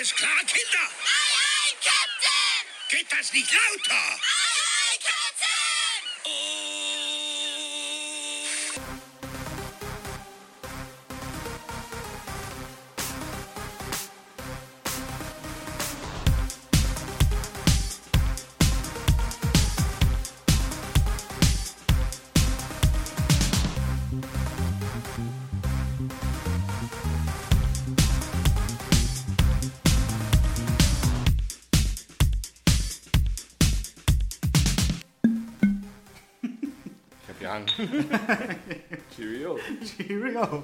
Alles klar, Kinder? Aye, aye, Captain! Geht das nicht lauter? Aye, Cheerio. Cheerio!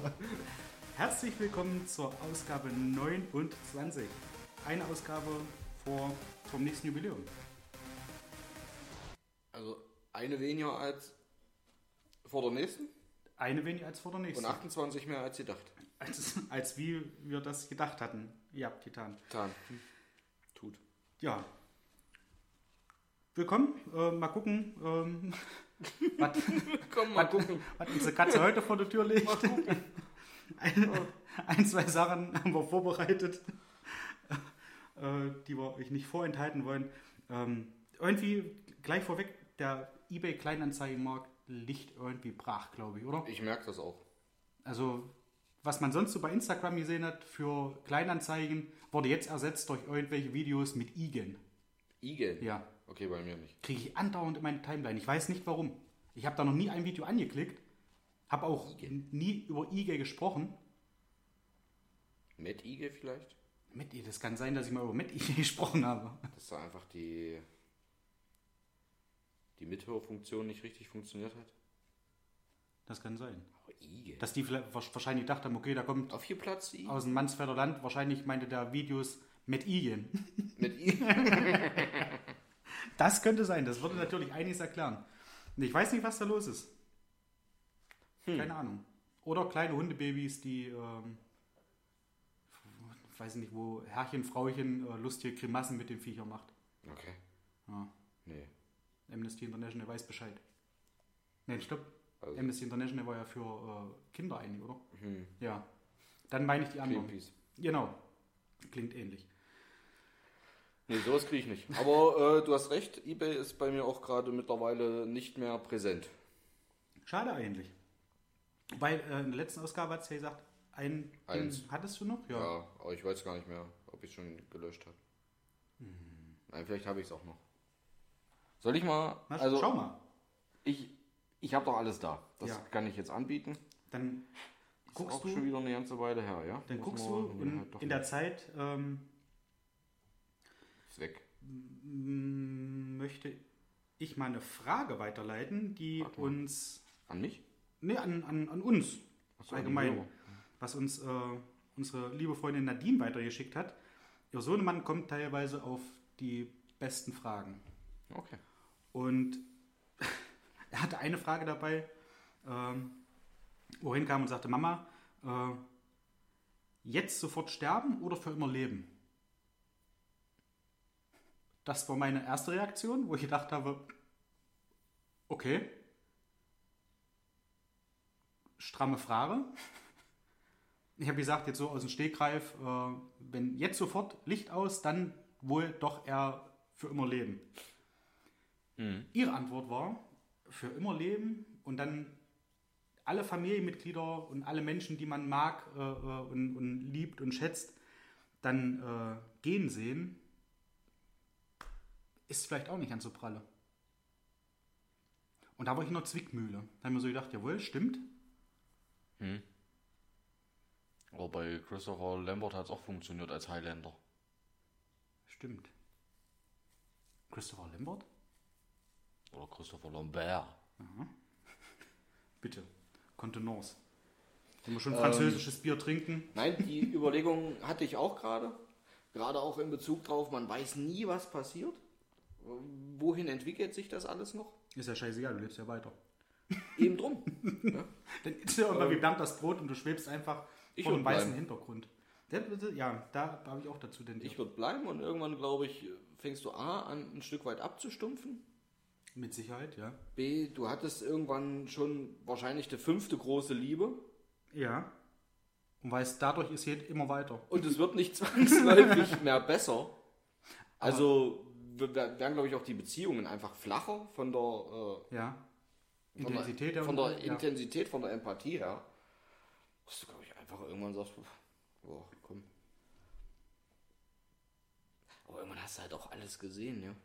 Herzlich willkommen zur Ausgabe 29. Eine Ausgabe vor, vom nächsten Jubiläum. Also eine weniger als vor der nächsten Eine weniger als vor der nächsten. und 28 mehr als gedacht. Als, als wie wir das gedacht hatten. Ja, Titan. Getan. Tut. Ja. Willkommen. Äh, mal gucken, ähm, was, Komm, mal gucken. was unsere Katze heute vor der Tür legt. Ein, ein, zwei Sachen haben wir vorbereitet, äh, die wir euch nicht vorenthalten wollen. Ähm, irgendwie gleich vorweg, der eBay Kleinanzeigenmarkt liegt irgendwie brach, glaube ich, oder? Ich merke das auch. Also, was man sonst so bei Instagram gesehen hat für Kleinanzeigen, wurde jetzt ersetzt durch irgendwelche Videos mit Igen. Igen? Ja, Okay, bei mir nicht. kriege ich andauernd in meine Timeline. Ich weiß nicht warum. Ich habe da noch nie ein Video angeklickt, habe auch nie über IG gesprochen. Met Ige vielleicht? Mit ihr, das kann sein, dass ich mal über mit IG gesprochen habe. Dass da einfach die, die Mithörfunktion nicht richtig funktioniert hat. Das kann sein. Aber Ige. Dass die vielleicht wahrscheinlich gedacht haben, okay, da kommt Auf hier Platz I? aus dem Mansfelder Land, wahrscheinlich meinte der Videos mit Igen. Mit I? Das könnte sein, das würde natürlich einiges erklären. Und ich weiß nicht, was da los ist. Keine Ahnung. Oder kleine Hundebabys, die, ähm, weiß nicht, wo Herrchen, Frauchen äh, lustige Grimassen mit den Viechern macht. Okay. Ja. Nee. Amnesty International weiß Bescheid. Nein, stopp. Also- Amnesty International war ja für äh, Kinder eigentlich, oder? Hm. Ja. Dann meine ich die anderen. Greenpeace. Genau. Klingt ähnlich. Nee, sowas kriege ich nicht. Aber äh, du hast recht, Ebay ist bei mir auch gerade mittlerweile nicht mehr präsent. Schade eigentlich. Weil äh, in der letzten Ausgabe hat es ja gesagt, ein Ding Eins. hattest du noch? Ja. aber ich weiß gar nicht mehr, ob ich schon gelöscht habe. Nein, vielleicht habe ich es auch noch. Soll ich mal? Na, also schau mal. ich, ich habe doch alles da. Das Ja. kann ich jetzt anbieten. Dann Ist guckst auch du, schon wieder eine ganze Weile her, ja? dann Muss guckst du und halt in der. Zeit ähm, m- möchte ich mal eine Frage weiterleiten, die Warte uns, An mich? ne, an, an, an uns so, allgemein, was uns äh, unsere liebe Freundin Nadine weitergeschickt hat. Ihr Sohnemann kommt teilweise auf die besten Fragen. Okay. Und er hatte eine Frage dabei, ähm, wohin kam und sagte, Mama, äh, jetzt sofort sterben oder für immer leben? Das war meine erste Reaktion, wo ich gedacht habe, okay, stramme Frage. Ich habe gesagt, jetzt so aus dem Stegreif, äh, wenn jetzt sofort Licht aus, dann wohl doch eher für immer leben. Ihre Antwort war, für immer leben und dann alle Familienmitglieder und alle Menschen, die man mag äh, äh, und, und liebt und schätzt, dann äh, gehen sehen, ist vielleicht auch nicht ganz so pralle. Und da war ich in der Zwickmühle. Da haben wir so gedacht, jawohl, stimmt. Aber bei Christopher Lambert hat es auch funktioniert als Highlander. Stimmt. Christopher Lambert? Oder Christopher Lambert. Bitte. Kontenance. Wenn wir schon französisches Bier trinken. Nein, die Überlegung hatte ich auch gerade. Gerade auch in Bezug drauf, man weiß nie, was passiert. Wohin entwickelt sich das alles noch? Ist ja scheißegal, du lebst ja weiter. Eben drum. Dann ist ja irgendwann wie blank das Brot und du schwebst einfach Ich vor einem weißen bleiben. Hintergrund. Ja, da habe ich auch dazu tendiert. Ich würde bleiben und irgendwann, glaube ich, fängst du A an, ein Stück weit abzustumpfen. Mit Sicherheit, ja. B, du hattest irgendwann schon wahrscheinlich die fünfte große Liebe. Ja. Und weiß, dadurch ist es immer weiter. Und es wird nicht zwangsläufig mehr besser. Also werden, glaube ich, auch die Beziehungen einfach flacher von der, äh, Ja. von Intensität der, der von der. Intensität, von der Empathie her. Dass du, glaube ich, einfach irgendwann sagst, boah, komm. Aber irgendwann hast du halt auch alles gesehen, ja.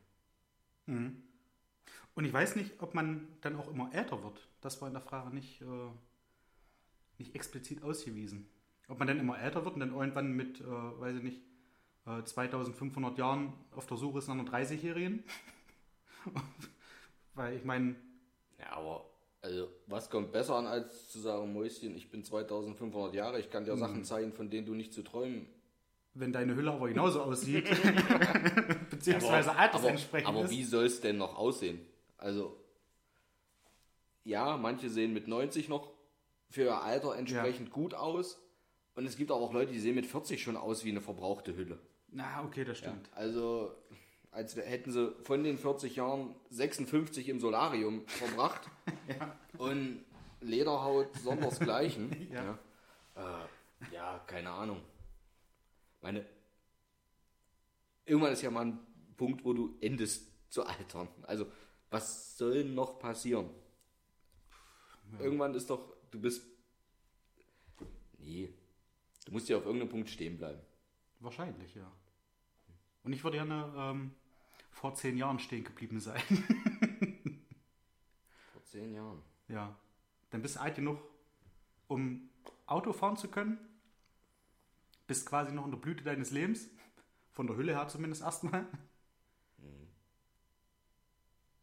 Und ich weiß nicht, ob man dann auch immer älter wird. Das war in der Frage nicht, äh, nicht explizit ausgewiesen. Ob man dann immer älter wird und dann irgendwann mit, äh, weiß ich nicht, äh, 2500 Jahren auf der Suche ist nach einer 30-Jährigen. Weil ich meine, Ja, aber also, was kommt besser an, als zu sagen, Mäuschen, ich bin 2500 Jahre, ich kann dir Sachen zeigen, von denen du nicht zu träumen. wenn deine Hülle aber genauso aussieht, beziehungsweise altersentsprechend aber, aber ist. wie soll es denn noch aussehen? Also, ja, manche sehen mit 90 noch für ihr Alter entsprechend gut aus. Und es gibt aber auch Leute, die sehen mit 40 schon aus wie eine verbrauchte Hülle. Na, okay, das stimmt. Also, als hätten sie von den 40 Jahren 56 im Solarium verbracht. Und Lederhaut sondersgleichen. Ja. Ja. Äh, ja, keine Ahnung. Meine, irgendwann ist ja mal ein Punkt, wo du endest zu altern. Also, was soll noch passieren? Irgendwann ist doch, du bist. Nee. Du musst ja auf irgendeinem Punkt stehen bleiben. Wahrscheinlich, ja. Und ich würde gerne ähm, vor zehn Jahren stehen geblieben sein. Vor zehn Jahren. ja. Dann bist du alt genug, um Auto fahren zu können. Bist quasi noch in der Blüte deines Lebens. Von der Hülle her zumindest erstmal.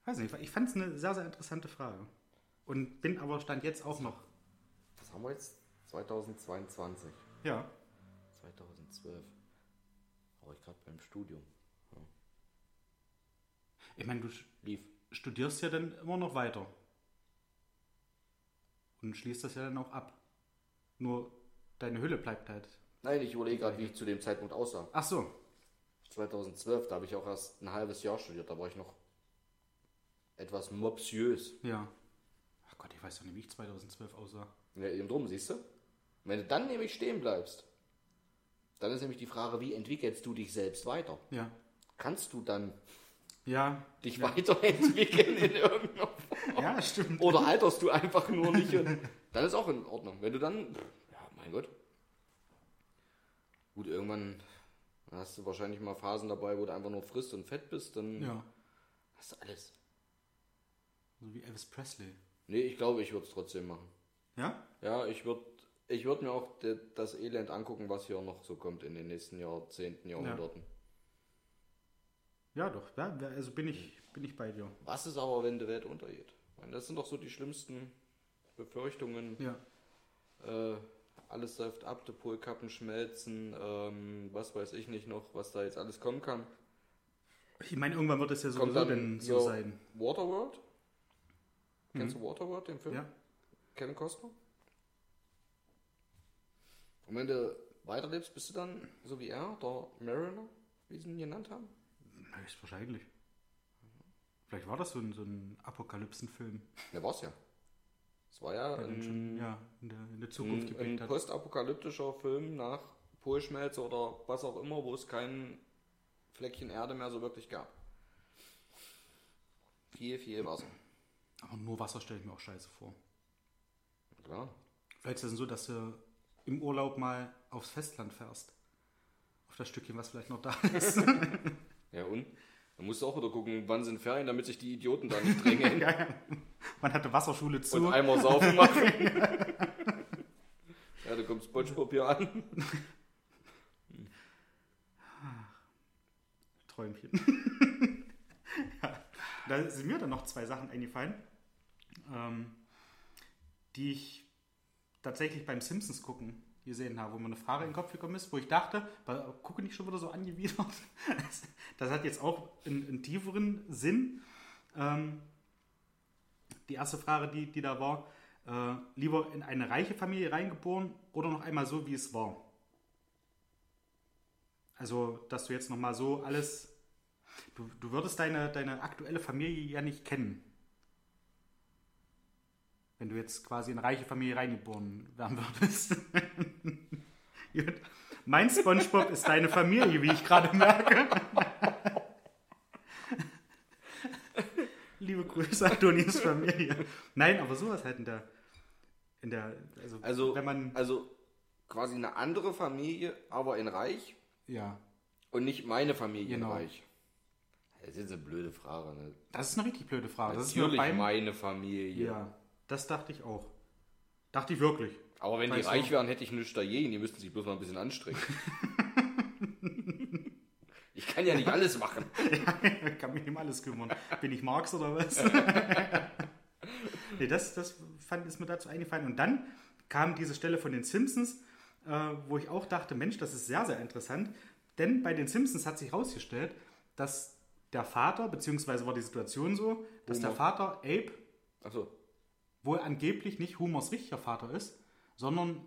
Weiß nicht, ich fand es eine sehr, sehr interessante Frage. Und bin aber Stand jetzt auch noch. Was haben wir jetzt? 2022. Ja. 2012. War ich gerade beim Studium. Ich meine, du Lief. studierst ja dann immer noch weiter. Und schließt das ja dann auch ab. Nur deine Hülle bleibt halt. Nein, ich überlege gerade, wie ich zu dem Zeitpunkt aussah. Ach so. 2012, da habe ich auch erst ein halbes Jahr studiert. Da war ich noch etwas mopsiös. Ja. Ach Gott, ich weiß doch nicht, wie ich 2012 aussah. Ja, eben drum, siehst du? Wenn du dann nämlich stehen bleibst, dann ist nämlich die Frage, wie entwickelst du dich selbst weiter? Ja. Kannst du dann Ja. dich weiterentwickeln in irgendeiner Form? Ja, stimmt. Oder alterst du einfach nur nicht? Dann ist auch in Ordnung. Wenn du dann, ja, mein Gott. Gut, irgendwann hast du wahrscheinlich mal Phasen dabei, wo du einfach nur frisst und fett bist, dann Ja. hast du alles. So wie Elvis Presley. Nee, ich glaube, ich würde es trotzdem machen. Ja? Ja, ich würde ich würd mir auch das Elend angucken, was hier noch so kommt in den nächsten Jahrzehnten, Jahrhunderten. Ja, doch. Ja, also bin ich, bin ich bei dir. Was ist aber, wenn die Welt untergeht? Meine, das sind doch so die schlimmsten Befürchtungen. Ja. Äh, alles säuft ab, die Polkappen schmelzen, ähm, was weiß ich nicht noch, was da jetzt alles kommen kann. Ich meine, irgendwann wird es ja sowieso dann so sein. Waterworld? Kennst du Waterworld, den Film? Ja. Kevin Costner? Und wenn du weiterlebst, bist du dann so wie er, der Mariner, wie sie ihn genannt haben? Na, ist wahrscheinlich. Vielleicht war das so ein, so ein Apokalypsenfilm, Der war's ja. Es war ja dann schon ein, ja, in, der, in der Zukunft ein, ein postapokalyptischer Film nach Polschmelze oder was auch immer, wo es kein Fleckchen Erde mehr so wirklich gab. Viel, viel Wasser. Aber nur Wasser stelle ich mir auch scheiße vor. Klar. Vielleicht ist es so, dass du im Urlaub mal aufs Festland fährst. Auf das Stückchen, was vielleicht noch da ist. Ja und? Dann musst du auch wieder gucken, wann sind Ferien, damit sich die Idioten da nicht drängen ja, ja. Man hatte Wasserschule zu. und einmal saufen machen. ja, da kommt Spongebob hier an. Träumchen. ja, da sind mir dann noch zwei Sachen eingefallen, ähm, die ich tatsächlich beim Simpsons gucken gesehen habe, wo mir eine Frage in den Kopf gekommen ist, wo ich dachte, gucke nicht schon wieder so angewidert. Das, das hat jetzt auch einen, einen tieferen Sinn. Ähm, die erste Frage, die, die da war, äh, lieber in eine reiche Familie reingeboren oder noch einmal so, wie es war? Also, dass du jetzt nochmal so alles. Du, du würdest deine, deine aktuelle Familie ja nicht kennen. Wenn du jetzt quasi in eine reiche Familie reingeboren werden würdest. Mein Spongebob ist deine Familie, wie ich gerade merke. Liebe Grüße, Adonis Familie. Nein, aber sowas halt in der, in der, also, Also, wenn man, also quasi eine andere Familie, aber in Reich ja, und nicht meine Familie Genau. in Reich. Das ist jetzt eine blöde Frage. Ne? das ist eine richtig blöde Frage. Das ist Natürlich beim, meine Familie. ja, das dachte ich auch. Dachte ich wirklich. Aber wenn die Weißt du- reich wären, hätte ich nichts dagegen. Die müssten sich bloß mal ein bisschen anstrengen. ich kann ja nicht alles machen. Ich kann mich nicht um alles kümmern. Bin ich Marx oder was? nee, das, das fand, ist mir dazu eingefallen. Und dann kam diese Stelle von den Simpsons, äh, wo ich auch dachte, Mensch, das ist sehr, sehr interessant. Denn bei den Simpsons hat sich herausgestellt, dass der Vater, beziehungsweise war die Situation so, dass der Homer. Vater Abe Achso. wohl angeblich nicht Humors richtiger Vater ist, sondern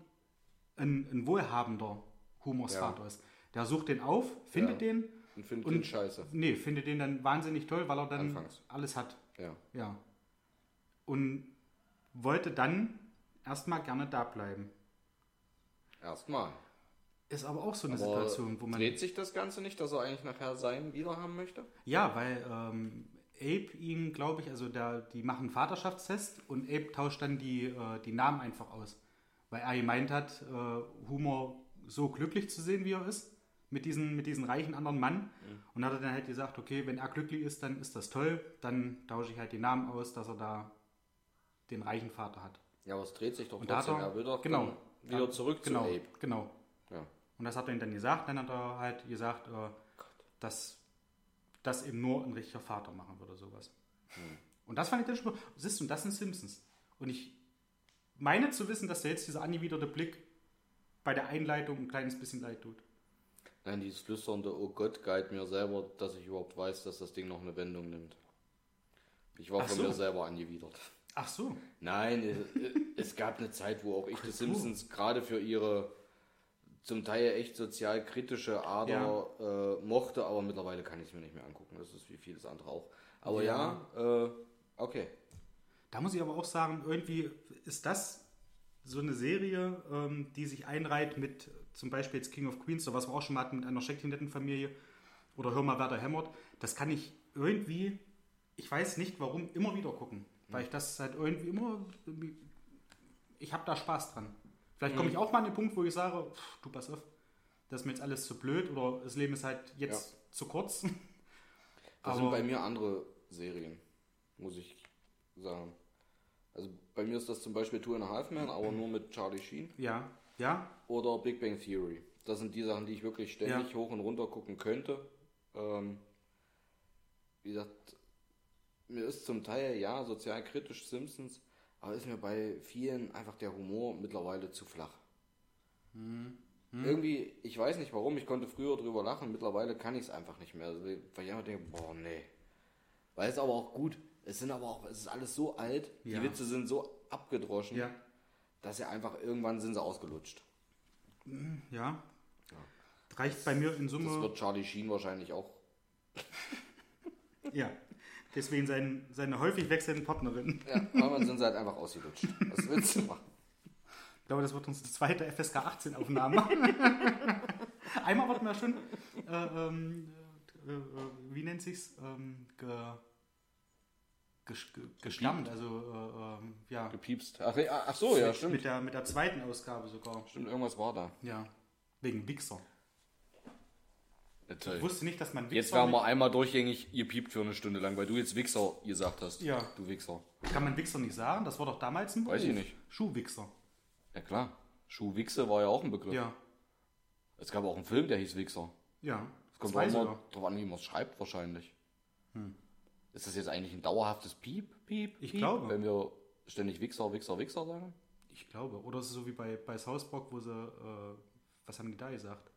ein, ein wohlhabender Humors Ja. Vater ist. Der sucht den auf, findet Ja. den Und findet Und- den scheiße. Nee, findet den dann wahnsinnig toll, weil er dann Anfangs. alles hat. Ja. Ja. Und wollte dann erstmal gerne da bleiben. Erstmal. Ist aber auch so eine Aber Situation, wo man. dreht sich das Ganze nicht, dass er eigentlich nachher seinen wieder haben möchte? Ja, weil ähm, Abe ihn, glaube ich, also der, die machen einen Vaterschaftstest und Abe tauscht dann die, äh, die Namen einfach aus. Weil er gemeint hat, äh, Humor so glücklich zu sehen, wie er ist, mit diesen, mit diesen reichen anderen Mann. Und hat er dann halt gesagt, okay, wenn er glücklich ist, dann ist das toll, dann tausche ich halt die Namen aus, dass er da den reichen Vater hat. Ja, aber es dreht sich doch Und trotzdem. er, Er will doch genau, wieder zurück genau, zu Abe. Genau. Ja. Und das hat er ihm dann gesagt. Dann hat er halt gesagt, äh, dass das eben nur ein richtiger Vater machen würde, sowas. Hm. Und das fand ich dann schon, siehst du, das sind Simpsons. Und ich meine zu wissen, dass jetzt dieser angewiderte Blick bei der Einleitung ein kleines bisschen leid tut. Nein, dieses flüsternde Oh Gott guide mir selber, dass ich überhaupt weiß, dass das Ding noch eine Wendung nimmt. Ich war Ach von so. mir selber angewidert. Ach so. Nein, es, es gab eine Zeit, wo auch ich die Simpsons gerade für ihre zum Teil echt sozial kritische Ader äh, mochte, aber mittlerweile kann ich es mir nicht mehr angucken. Das ist wie vieles andere auch. Aber ja, äh, okay. Da muss ich aber auch sagen, irgendwie ist das so eine Serie, ähm, die sich einreiht mit zum Beispiel jetzt King of Queens, so was wir auch schon mal hatten mit einer Scheckchen-Familie oder Hör mal, wer da hämmert. Das kann ich irgendwie, ich weiß nicht warum, immer wieder gucken. Weil ich das halt irgendwie immer, ich habe da Spaß dran. Vielleicht komme ich auch mal an den Punkt, wo ich sage, pff, du pass auf, das ist mir jetzt alles zu blöd oder das Leben ist halt jetzt zu kurz. Das Aber- sind bei mir andere Serien, muss ich sagen. Also bei mir ist das zum Beispiel Two and a Half Men, aber nur mit Charlie Sheen. Ja, ja, Oder Big Bang Theory. Das sind die Sachen, die ich wirklich ständig Ja. hoch und runter gucken könnte. Ähm, wie gesagt, mir ist zum Teil ja sozial kritisch Simpsons, aber ist mir bei vielen einfach der Humor mittlerweile zu flach. Hm. Irgendwie, ich weiß nicht warum, ich konnte früher drüber lachen, mittlerweile kann ich es einfach nicht mehr. Also, weil ich einfach denke, boah, nee. Weil es aber auch gut, es sind aber auch, es ist alles so alt, Ja. die Witze sind so abgedroschen, ja. dass sie einfach irgendwann sind sie ausgelutscht. Ja. Reicht bei mir in Das Summe. wird Charlie Sheen wahrscheinlich auch. Ja. Deswegen sein, seine häufig wechselnden Partnerin. Ja, irgendwann sind sie halt einfach ausgelutscht. Was willst du machen? Ich glaube, das wird unsere zweite FSK 18 Aufnahme. Einmal wollten wir schon, äh, ähm, äh, äh, wie nennt sich's? Ähm, ge, ges- ge, gestammt, also äh, ähm, ja. Gepiepst. Ach, ach so, ja, mit, stimmt. Mit der, mit der zweiten Ausgabe sogar. Stimmt, irgendwas war da. Ja. Wegen Wichser. Ich wusste nicht, dass man Wichser. Jetzt werden wir einmal durchgängig gepiept für eine Stunde lang, weil du jetzt Wichser gesagt hast. Ja. Du Wichser. kann man Wichser nicht sagen? Das war doch damals ein Beruf. Weiß ich nicht. Schuhwichser. Ja klar. Schuhwichse war ja auch ein Begriff. Ja. Es gab auch einen Film, der hieß Wichser. Ja. Es kommt auch immer drauf an, wie man es schreibt wahrscheinlich. Hm. Ist das jetzt eigentlich ein dauerhaftes Piep, Piep, Ich Piep, glaube. wenn wir ständig Wichser, Wichser, Wichser sagen? Ich glaube. Oder es ist so wie bei, bei South Park, wo sie, äh, was haben die da gesagt?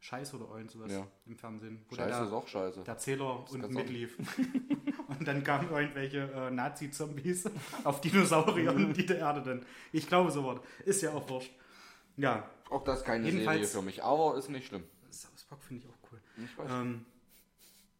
Scheiße oder irgend sowas Ja. im Fernsehen. Wo Scheiße der, ist auch scheiße. der Zähler kannst unten mitlief. und dann kamen irgendwelche äh, Nazi-Zombies auf Dinosaurier und die der Erde dann. Ich glaube so was. Ist ja auch wurscht. Ja, Auch das keine Jedenfalls- Serie für mich, aber ist nicht schlimm. South Park finde ich auch cool. Ich weiß. Ähm,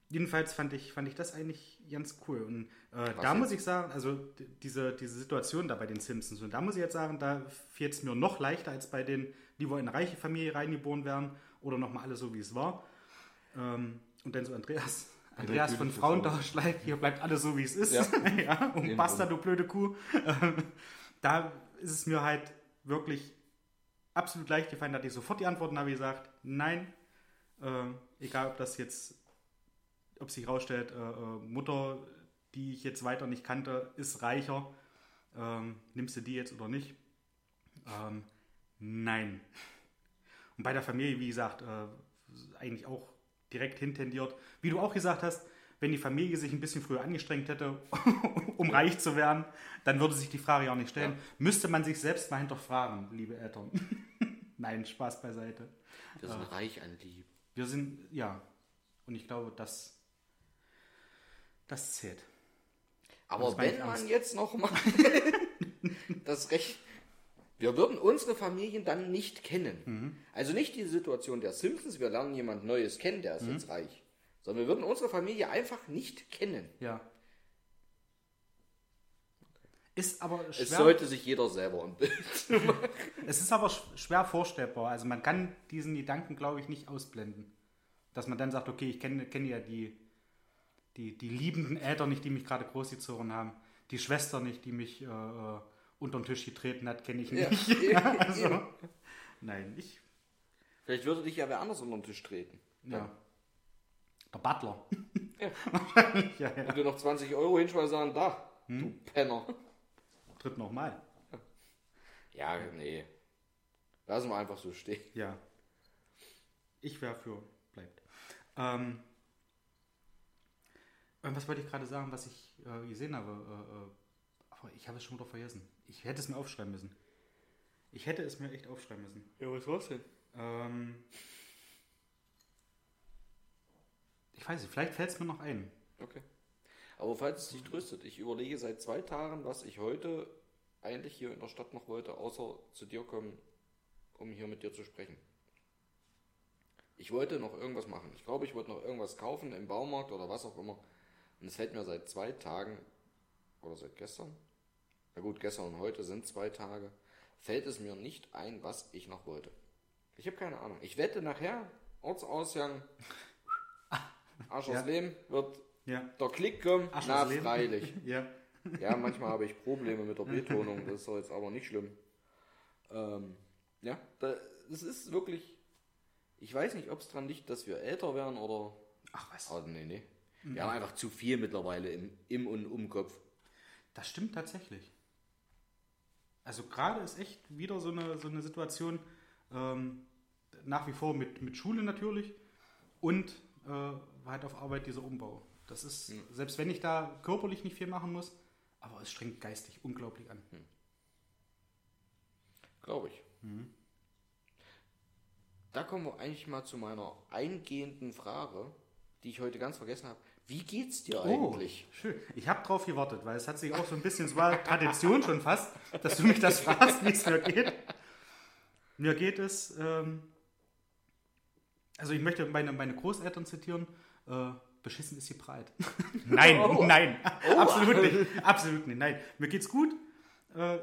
jedenfalls fand ich, fand ich das eigentlich ganz cool. Und äh, da jetzt? muss ich sagen, also diese, diese Situation da bei den Simpsons, und da muss ich jetzt sagen, da fiel es mir noch leichter als bei denen, die wohl in eine reiche Familie reingeboren werden oder nochmal alles so, wie es war. Ähm, und dann so Andreas, Andreas von Frauentausch, like, hier bleibt alles so, wie es ist. Ja. Ja. und basta, du blöde Kuh. Ähm, da ist es mir halt wirklich absolut leicht gefallen, da hatte ich sofort die Antworten, habe ich gesagt, nein, äh, egal ob das jetzt, ob sich herausstellt, äh, äh, Mutter, die ich jetzt weiter nicht kannte, ist reicher, ähm, nimmst du die jetzt oder nicht? Ähm, nein. Und bei der Familie, wie gesagt, äh, eigentlich auch direkt hintendiert. Wie du auch gesagt hast, wenn die Familie sich ein bisschen früher angestrengt hätte, um reich zu werden, dann würde sich die Frage ja auch nicht stellen. Müsste man sich selbst mal hinterfragen, liebe Eltern. Nein, Spaß beiseite. Wir sind reich an Liebe. Wir sind, ja, und ich glaube, das, das zählt. Aber Das meine wenn man jetzt noch mal das Recht. Wir würden unsere Familien dann nicht kennen. Mhm. Also nicht die Situation der Simpsons, wir lernen jemand Neues kennen, der ist Mhm. jetzt reich. Sondern wir würden unsere Familie einfach nicht kennen. Ja. Ist aber Es schwer, sollte sich jeder selber ein Bild. es ist aber sch- schwer vorstellbar. Also man kann diesen Gedanken, glaube ich, nicht ausblenden. Dass man dann sagt, okay, ich kenne, kenne ja die, die, die liebenden Eltern nicht, die mich gerade großgezogen haben. Die Schwester nicht, die mich äh, äh, unter den Tisch getreten hat, kenne ich nicht. Ja, also, nein, ich, Vielleicht würde dich ja wer anders unter den Tisch treten. ja. Der Butler. Ja. ja, ja. Und du noch 20 Euro hinschmeißen sagen, da, Hm? du Penner. Tritt nochmal. Ja, nee. Lassen wir einfach so stehen. Ja. Ich wäre für bleibt. Ähm, und was wollte ich gerade sagen, was ich äh, gesehen habe? Äh, äh, aber ich habe es schon wieder vergessen. Ich hätte es mir aufschreiben müssen. Ich hätte es mir echt aufschreiben müssen. Ja, was war's denn? Ähm, ich weiß nicht, vielleicht fällt es mir noch ein. Okay. Aber falls es dich tröstet, ich überlege seit zwei Tagen, was ich heute eigentlich hier in der Stadt noch wollte, außer zu dir kommen, um hier mit dir zu sprechen. Ich wollte noch irgendwas machen. Ich glaube, ich wollte noch irgendwas kaufen im Baumarkt oder was auch immer. Und es fällt mir seit zwei Tagen, oder seit gestern, na gut, gestern und heute sind zwei Tage, fällt es mir nicht ein, was ich noch wollte. Ich habe keine Ahnung. Ich wette nachher, Ortsausgang, Arsch aus Ja. Leben, wird Ja. der Klick kommt, Arsch na freilich. Ja. Ja, manchmal habe ich Probleme mit der Betonung, das ist jetzt aber nicht schlimm. Ähm, ja, da, das ist wirklich, ich weiß nicht, ob es dran liegt, dass wir älter werden oder, Ach was. oh, nee, nee. Wir haben einfach zu viel mittlerweile im, im und um Kopf. Das stimmt tatsächlich. Also gerade ist echt wieder so eine, so eine Situation, ähm, nach wie vor mit, mit Schule natürlich und äh, halt auf Arbeit dieser Umbau. Das ist, selbst wenn ich da körperlich nicht viel machen muss, aber es strengt geistig unglaublich an. Glaube ich. Da kommen wir eigentlich mal zu meiner eingehenden Frage, die ich heute ganz vergessen habe. Wie geht's dir eigentlich? Oh, schön. Ich habe drauf gewartet, weil es hat sich auch so ein bisschen, es war Tradition schon fast, dass du mich das fragst, wie es mir geht. Mir geht es, ähm, also ich möchte meine, meine Großeltern zitieren, äh, beschissen ist die Breit. nein, Oh. nein, absolut nicht, absolut nicht, nein. Mir geht's gut, äh,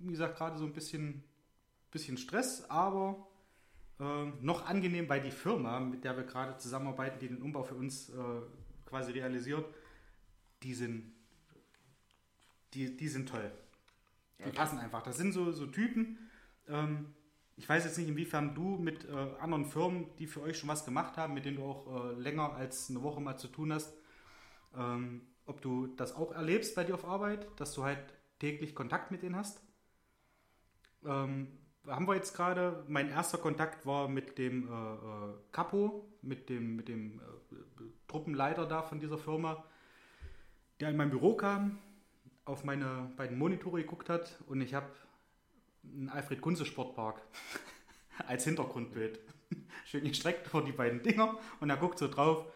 wie gesagt, gerade so ein bisschen, bisschen Stress, aber noch angenehm, weil die Firma, mit der wir gerade zusammenarbeiten, die den Umbau für uns äh, quasi realisiert, die sind, die, die sind toll. Die passen einfach. Das sind so, so Typen. Ähm, ich weiß jetzt nicht, inwiefern du mit äh, anderen Firmen, die für euch schon was gemacht haben, mit denen du auch äh, länger als eine Woche mal zu tun hast, ähm, ob du das auch erlebst bei dir auf Arbeit, dass du halt täglich Kontakt mit denen hast. Ähm, haben wir jetzt gerade, mein erster Kontakt war mit dem äh, äh, Capo, mit dem, mit dem äh, Truppenleiter da von dieser Firma, der in mein Büro kam, auf meine beiden Monitore geguckt hat und ich habe einen Alfred Kunze Sportpark als Hintergrundbild. Schön gestreckt vor die beiden Dinger und er guckt so drauf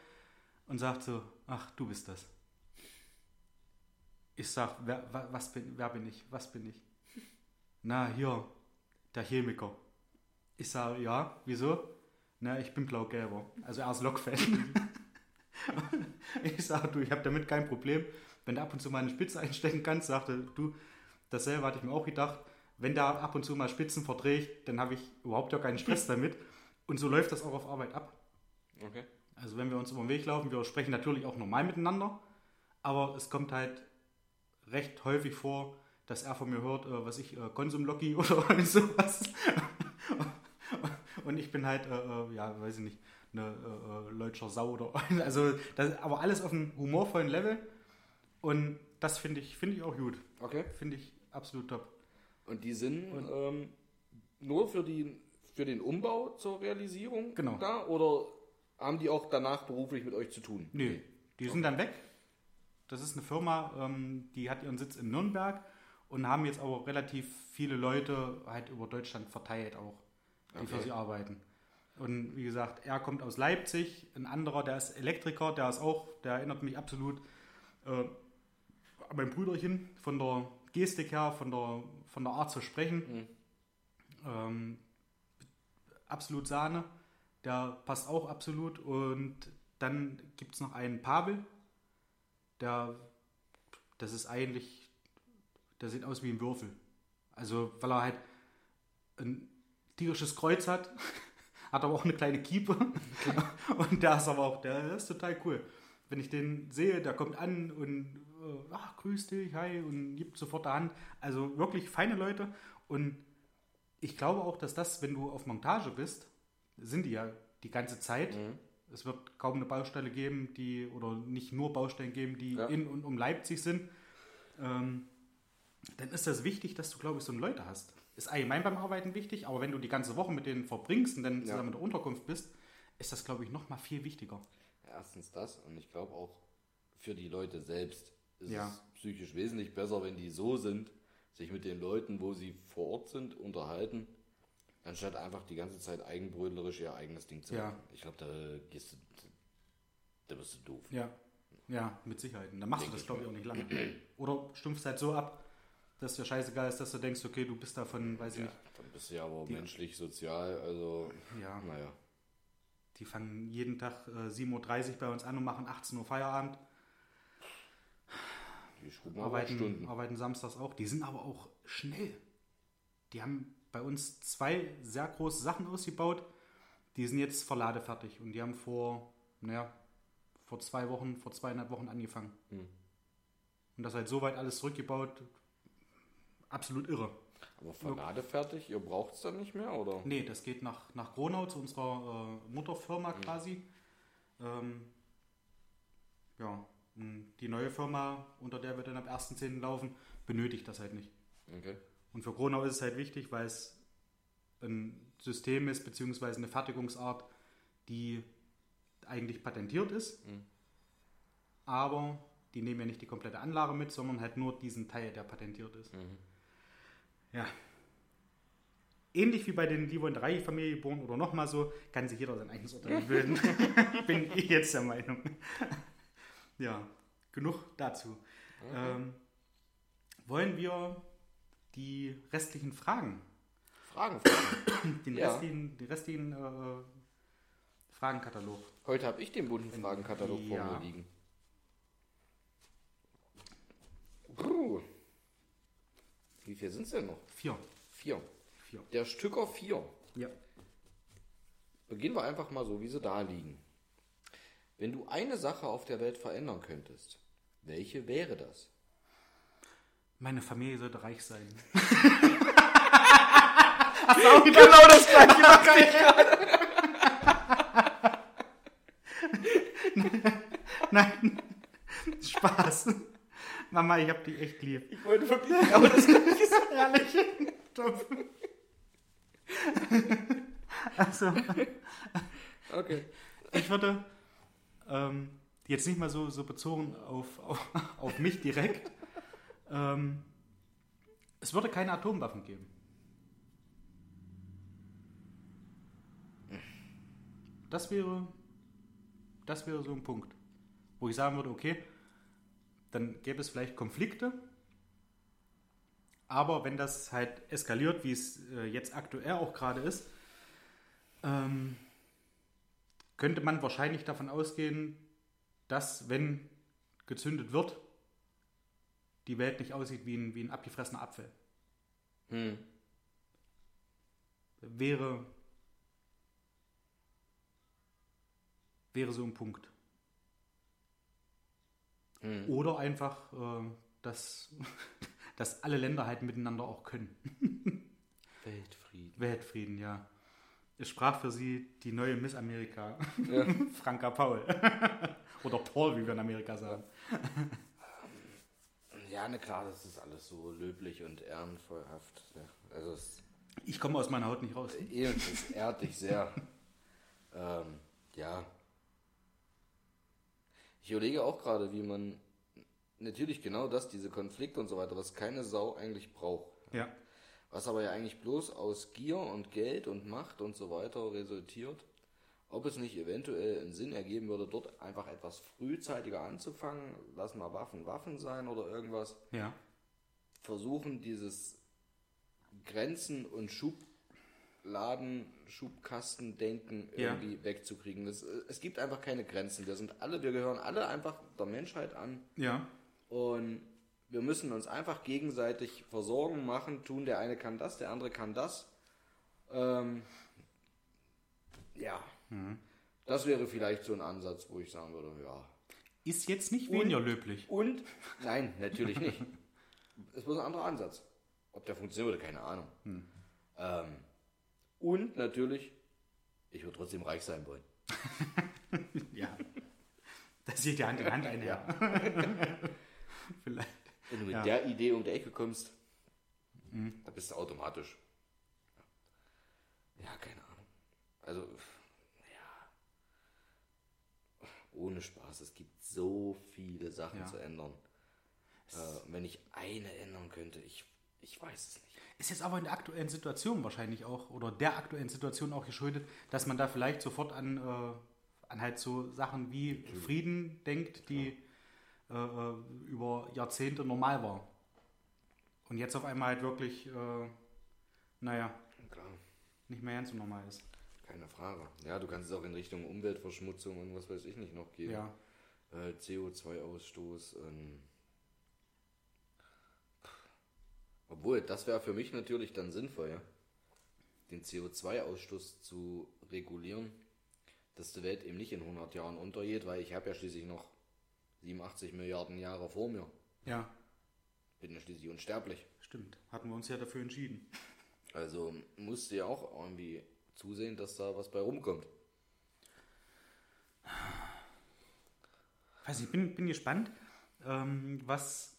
und sagt so, ach, du bist das. Ich sag, wer, wa- was bin, wer bin ich? Was bin ich? Na, hier, der Chemiker. Ich sage, ja, wieso? Na, ich bin blau-gelber. Also er ist Lokfan. Ich sage, du, ich habe damit kein Problem. Wenn du ab und zu mal eine Spitze einstecken kannst, sagte du, dasselbe hatte ich mir auch gedacht. Wenn da ab und zu mal Spitzen verträgt, dann habe ich überhaupt ja keinen Stress damit. Und so läuft das auch auf Arbeit ab. Okay. Also wenn wir uns über den Weg laufen, wir sprechen natürlich auch normal miteinander, aber es kommt halt recht häufig vor, dass er von mir hört, äh, was ich, äh, Konsumlocki oder sowas. Und ich bin halt, äh, äh, ja, weiß ich nicht, eine äh, äh, Leutscher Sau oder. Also, das, aber alles auf einem humorvollen Level. Und das finde ich, finde ich auch gut. Okay. Finde ich absolut top. Und die sind ähm, nur für, die, für den Umbau zur Realisierung Genau. da? Oder haben die auch danach beruflich mit euch zu tun? Nee, die sind dann weg. Das ist eine Firma, ähm, die hat ihren Sitz in Nürnberg und haben jetzt aber relativ viele Leute halt über Deutschland verteilt auch, die für Okay. sie arbeiten. Und wie gesagt, er kommt aus Leipzig, ein anderer, der ist Elektriker, der ist auch, der erinnert mich absolut äh, an mein Brüderchen von der Gestik her, von der, von der Art zu sprechen. Ähm, absolut Sahne, der passt auch absolut. Und dann gibt es noch einen Pavel, der, das ist eigentlich, der sieht aus wie ein Würfel. Also, weil er halt ein tierisches Kreuz hat, hat aber auch eine kleine Kiepe. Und der ist aber auch, der ist total cool. Wenn ich den sehe, der kommt an und äh, ach, grüß dich, hi, und gibt sofort die Hand. Also wirklich feine Leute. Und ich glaube auch, dass das, wenn du auf Montage bist, sind die ja die ganze Zeit. Es wird kaum eine Baustelle geben, die, oder nicht nur Baustellen geben, die Ja. in und um Leipzig sind. Ähm, dann ist das wichtig, dass du, glaube ich, so Leute hast. Ist allgemein beim Arbeiten wichtig, aber wenn du die ganze Woche mit denen verbringst und dann Ja. zusammen in der Unterkunft bist, ist das, glaube ich, noch mal viel wichtiger. Erstens das und ich glaube auch für die Leute selbst ist Ja. es psychisch wesentlich besser, wenn die so sind, sich mit den Leuten, wo sie vor Ort sind, unterhalten, anstatt einfach die ganze Zeit eigenbrötlerisch ihr eigenes Ding zu Ja. machen. Ich glaube, da gehst du, da bist du doof. Ja, ja, mit Sicherheit. Und dann machst Denke du das, glaube ich, auch nicht lange. Oder stumpfst halt so ab, dass dir scheißegal ist, dass du denkst, okay, du bist davon, weiß ich Ja, nicht. dann bist du ja aber menschlich, sozial, also Ja, naja. die fangen jeden Tag äh, 7.30 Uhr bei uns an und machen 18 Uhr Feierabend. Die schrubben aber Arbeiten, Stunden. arbeiten samstags auch. Die sind aber auch schnell. Die haben bei uns zwei sehr große Sachen ausgebaut. Die sind jetzt verladefertig und die haben vor, naja, vor zwei Wochen, vor zweieinhalb Wochen angefangen. Hm. Und das halt soweit alles zurückgebaut. Absolut irre. Aber Verlade fertig, ihr braucht es dann nicht mehr, oder? Nee, das geht nach, nach Gronau zu unserer äh, Mutterfirma quasi. Ähm, ja, die neue Firma, unter der wir dann ab 1.10. laufen, benötigt das halt nicht. Okay. Und für Gronau ist es halt wichtig, weil es ein System ist, beziehungsweise eine Fertigungsart, die eigentlich patentiert ist. Aber die nehmen ja nicht die komplette Anlage mit, sondern halt nur diesen Teil, der patentiert ist. Ja. Ähnlich wie bei den Livon 3 Familie geboren oder nochmal so, kann sich jeder sein eigenes Urteil bilden. Bin ich jetzt der Meinung. ja, genug dazu. Ähm, wollen wir die restlichen Fragen, Fragen, Fragen. den Ja. restlichen, den restlichen äh, Fragenkatalog. Heute habe ich den bunten Fragenkatalog vor Ja. mir liegen. Puh. Wie viel sind es denn noch? Vier. Vier. Vier. Der Stücker vier. Ja. Beginnen wir einfach mal so, wie sie da liegen. Wenn du eine Sache auf der Welt verändern könntest, welche wäre das? Meine Familie sollte reich sein. Genau das gleiche. Nein, Spaß. Mama, ich hab die echt lieb. Ich wollte wirklich genau das gleiche sagen. Ehrlich. Top. Also, Okay. ich würde ähm, jetzt nicht mal so, so bezogen auf, auf, auf mich direkt. Ähm, es würde keine Atomwaffen geben. Das wäre, das wäre so ein Punkt, wo ich sagen würde, okay, dann gäbe es vielleicht Konflikte, aber wenn das halt eskaliert, wie es äh, jetzt aktuell auch gerade ist, ähm, könnte man wahrscheinlich davon ausgehen, dass, wenn gezündet wird, die Welt nicht aussieht wie ein, wie ein abgefressener Apfel. Hm. Wäre, wäre so ein Punkt. Hm. Oder einfach, äh, dass, dass alle Länder halt miteinander auch können. Weltfrieden. Weltfrieden, ja. Es sprach für sie die neue Miss Amerika, Franka Paul. Oder Paul, wie wir in Amerika sagen. Ja, na klar, das ist alles so löblich und ehrenvollhaft. Ja. Also Ich komme aus meiner Haut nicht raus. es ehrt dich sehr. ähm, ja. Ich überlege auch gerade, wie man natürlich genau das, diese Konflikte und so weiter, was keine Sau eigentlich braucht. Ja. Was aber ja eigentlich bloß aus Gier und Geld und Macht und so weiter resultiert. Ob es nicht eventuell einen Sinn ergeben würde, dort einfach etwas frühzeitiger anzufangen, lass mal Waffen Waffen sein oder irgendwas, Ja. versuchen dieses Grenzen- und Schubladen, Schubkastendenken Ja. irgendwie wegzukriegen. Das, äh, es gibt einfach keine Grenzen. Wir sind alle, wir gehören alle einfach der Menschheit an. Ja. Und wir müssen uns einfach gegenseitig versorgen, machen, tun. Der eine kann das, der andere kann das. Ähm, ja. Das wäre vielleicht so ein Ansatz, wo ich sagen würde, ja. Ist jetzt nicht weniger löblich. Und, nein, natürlich nicht. Es ist bloß ein anderer Ansatz. Ob der funktioniert oder keine Ahnung. Ähm, und natürlich, ich würde trotzdem reich sein wollen. Ja. Das geht ja Hand in Hand einher. Vielleicht. Wenn du mit Ja. der Idee um die Ecke kommst, da bist du automatisch. Ja, keine Ahnung. Also, ja. Ohne Spaß, es gibt so viele Sachen Ja. zu ändern. Äh, wenn ich eine ändern könnte, ich, ich weiß es nicht. Ist jetzt aber in der aktuellen Situation wahrscheinlich auch, oder der aktuellen Situation auch geschuldet, dass man da vielleicht sofort an, äh, an halt so Sachen wie Frieden denkt, die äh, äh, über Jahrzehnte normal war. Und jetzt auf einmal halt wirklich, äh, naja, Klar, nicht mehr ganz so normal ist. keine Frage. Ja, du kannst es auch in Richtung Umweltverschmutzung und was weiß ich nicht noch gehen. Ja. äh, CO2-Ausstoß. Ähm, obwohl, das wäre für mich natürlich dann sinnvoll, ja? den CO2-Ausstoß zu regulieren, dass die Welt eben nicht in 100 Jahren untergeht, weil ich habe ja schließlich noch 87 Milliarden Jahre vor mir. Ja, Bin ja schließlich unsterblich. stimmt. Hatten wir uns ja dafür entschieden. Also musst du ja auch irgendwie zusehen, dass da was bei rumkommt. Weiß ich bin, bin gespannt, ähm, was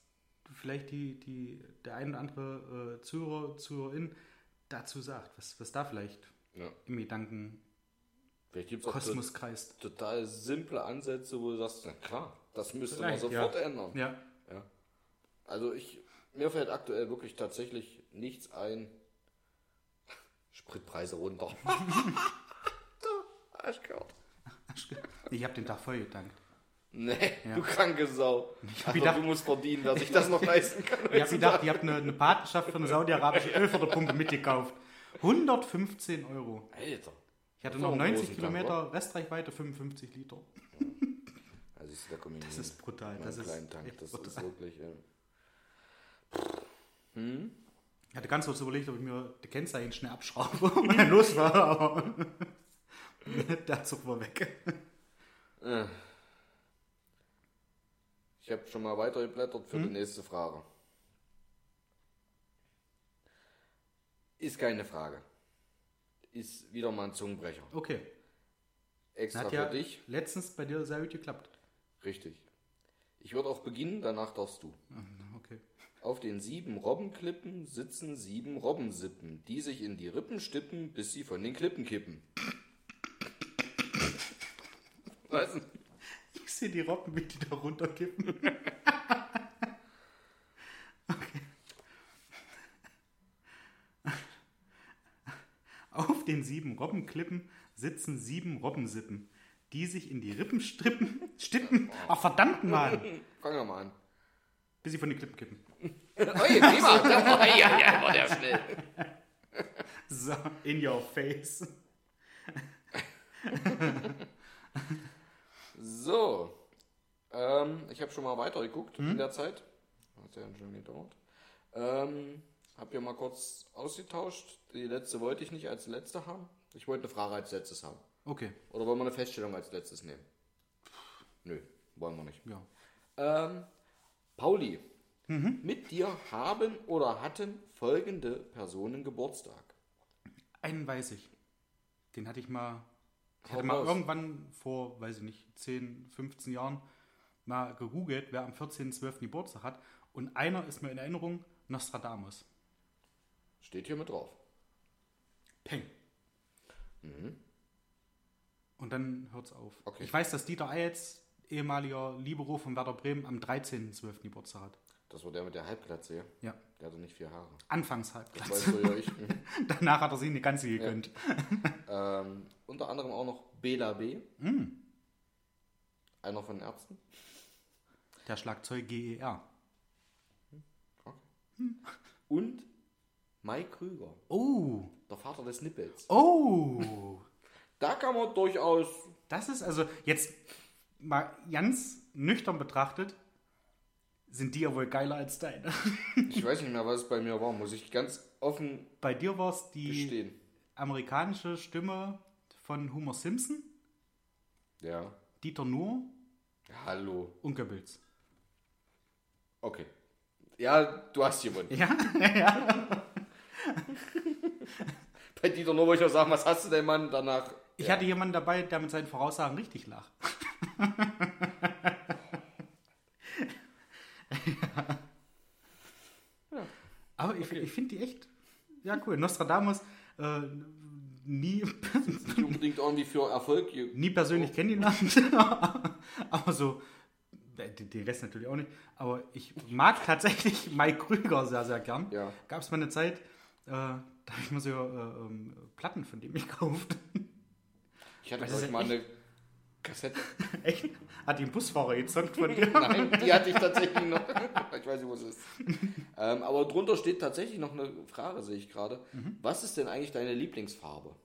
vielleicht die, die, der ein oder andere äh, Zuhörer, Zuhörerin dazu sagt, was, was da vielleicht Ja. im Gedanken Kosmos kreist. to- total simple Ansätze, wo du sagst, na klar, das müsste man Vielleicht, sofort ja. ändern. Ja, Ja. Also ich, mir fällt aktuell wirklich tatsächlich nichts ein. Spritpreise runter. Arschkerl. ich habe den Tag voll getankt. Nee, Ja. du kranke Sau. hab Also, gedacht- du musst verdienen, dass ich das noch leisten kann. Ich habe gedacht, ihr habt eine, eine Patenschaft für eine saudi-arabische Ölförderpumpe mitgekauft. 115 Euro. Alter. Ich hatte noch war ein 90 großen Tank, Kilometer Restreichweite, 55 Liter. Also siehst du, da komme ich Das ist brutal. Das ist Tank. Das brutal. ist wirklich. Äh, Ich hatte ganz kurz überlegt, ob ich mir die Kennzeichen schnell abschraube und dann los war, aber der Zug war weg. Habe schon mal weitergeblättert für die nächste Frage. Ist keine Frage. Ist wieder mal ein Zungenbrecher. Okay. Extra Hat ja für dich. letztens bei dir sehr gut geklappt. Richtig. Ich würde auch beginnen, danach darfst du. Okay. Auf den sieben Robbenklippen sitzen sieben Robbensippen, die sich in die Rippen stippen, bis sie von den Klippen kippen. Was? Sehe die Robben, wie die da runterkippen. okay. Auf den sieben Robbenklippen sitzen sieben Robbensippen, die sich in die Rippen strippen, stippen. Ach, verdammt, Mann! Fangen wir mal an. Bis sie von den Klippen kippen. Oi, prima. Oh, ja, ja, war der schnell. So, in your face. So. habe schon mal weitergeguckt Mhm. in der Zeit. Hat ja schon gedauert. Ähm, hab hier mal kurz ausgetauscht. Die letzte wollte ich nicht als letzte haben. Ich wollte eine Frage als letztes haben. Okay, Oder wollen wir eine Feststellung als letztes nehmen? Nö, wollen wir nicht. ja. Ähm, Pauli, mit dir haben oder hatten folgende Personen Geburtstag. Einen weiß ich. Den hatte ich mal. Ich Hau hatte mal irgendwann vor, weiß ich nicht, 10, 15 Jahren mal gegoogelt, wer am 14.12. Geburtstag hat. Und einer ist mir in Erinnerung, Nostradamus. Steht hier mit drauf. Peng. Und dann hört's auf. Okay. Ich weiß, dass Dieter Eils, ehemaliger Libero von Werder Bremen, am 13.12. Geburtstag hat. Das war der mit der Halbglatze, ja? Ja. Der hatte nicht vier Haare. Anfangs Das Halbplatz. weißt du ja ich. Mhm. Danach hat er sich eine ganze gegönnt. ähm, unter anderem auch noch Bela B. Mm. Einer von den Ärzten. Der Schlagzeug GER. Und Mike Krüger, Oh. der Vater des Nippels. Oh. Da kann man durchaus. Das ist also jetzt mal ganz nüchtern betrachtet, sind die ja wohl geiler als deine. Ich weiß nicht mehr, was es bei mir war, muss ich ganz offen Bei dir war es die gestehen. amerikanische Stimme von Homer Simpson, Ja. Dieter Nuhr Hallo. und Goebbels. Okay. Ja, du hast gewonnen. Ja, ja. Bei Dieter nur wollte ich auch sagen, was hast du denn, Mann, danach? Ich hatte jemanden dabei, der mit seinen Voraussagen richtig lacht. Aber ich, ich finde die echt, ja cool. Nostradamus, äh, nie, Nicht unbedingt irgendwie für Erfolg. nie persönlich kennengelernt, aber so, äh, die Rest natürlich auch nicht. Aber ich mag tatsächlich Mike Krüger sehr, sehr gern. Ja. Gab es mal eine Zeit, äh, da habe ich mir so äh, ähm, Platten von dem gekauft. Ich hatte, glaube ich, mal echt? eine Kassette. Echt? Hat die ein Busfahrer gezockt von dir? Nein, die hatte ich tatsächlich noch. Ich weiß nicht, wo es ist. Ähm, aber drunter steht tatsächlich noch eine Frage, sehe ich gerade. Mhm. Was ist denn eigentlich deine Lieblingsfarbe?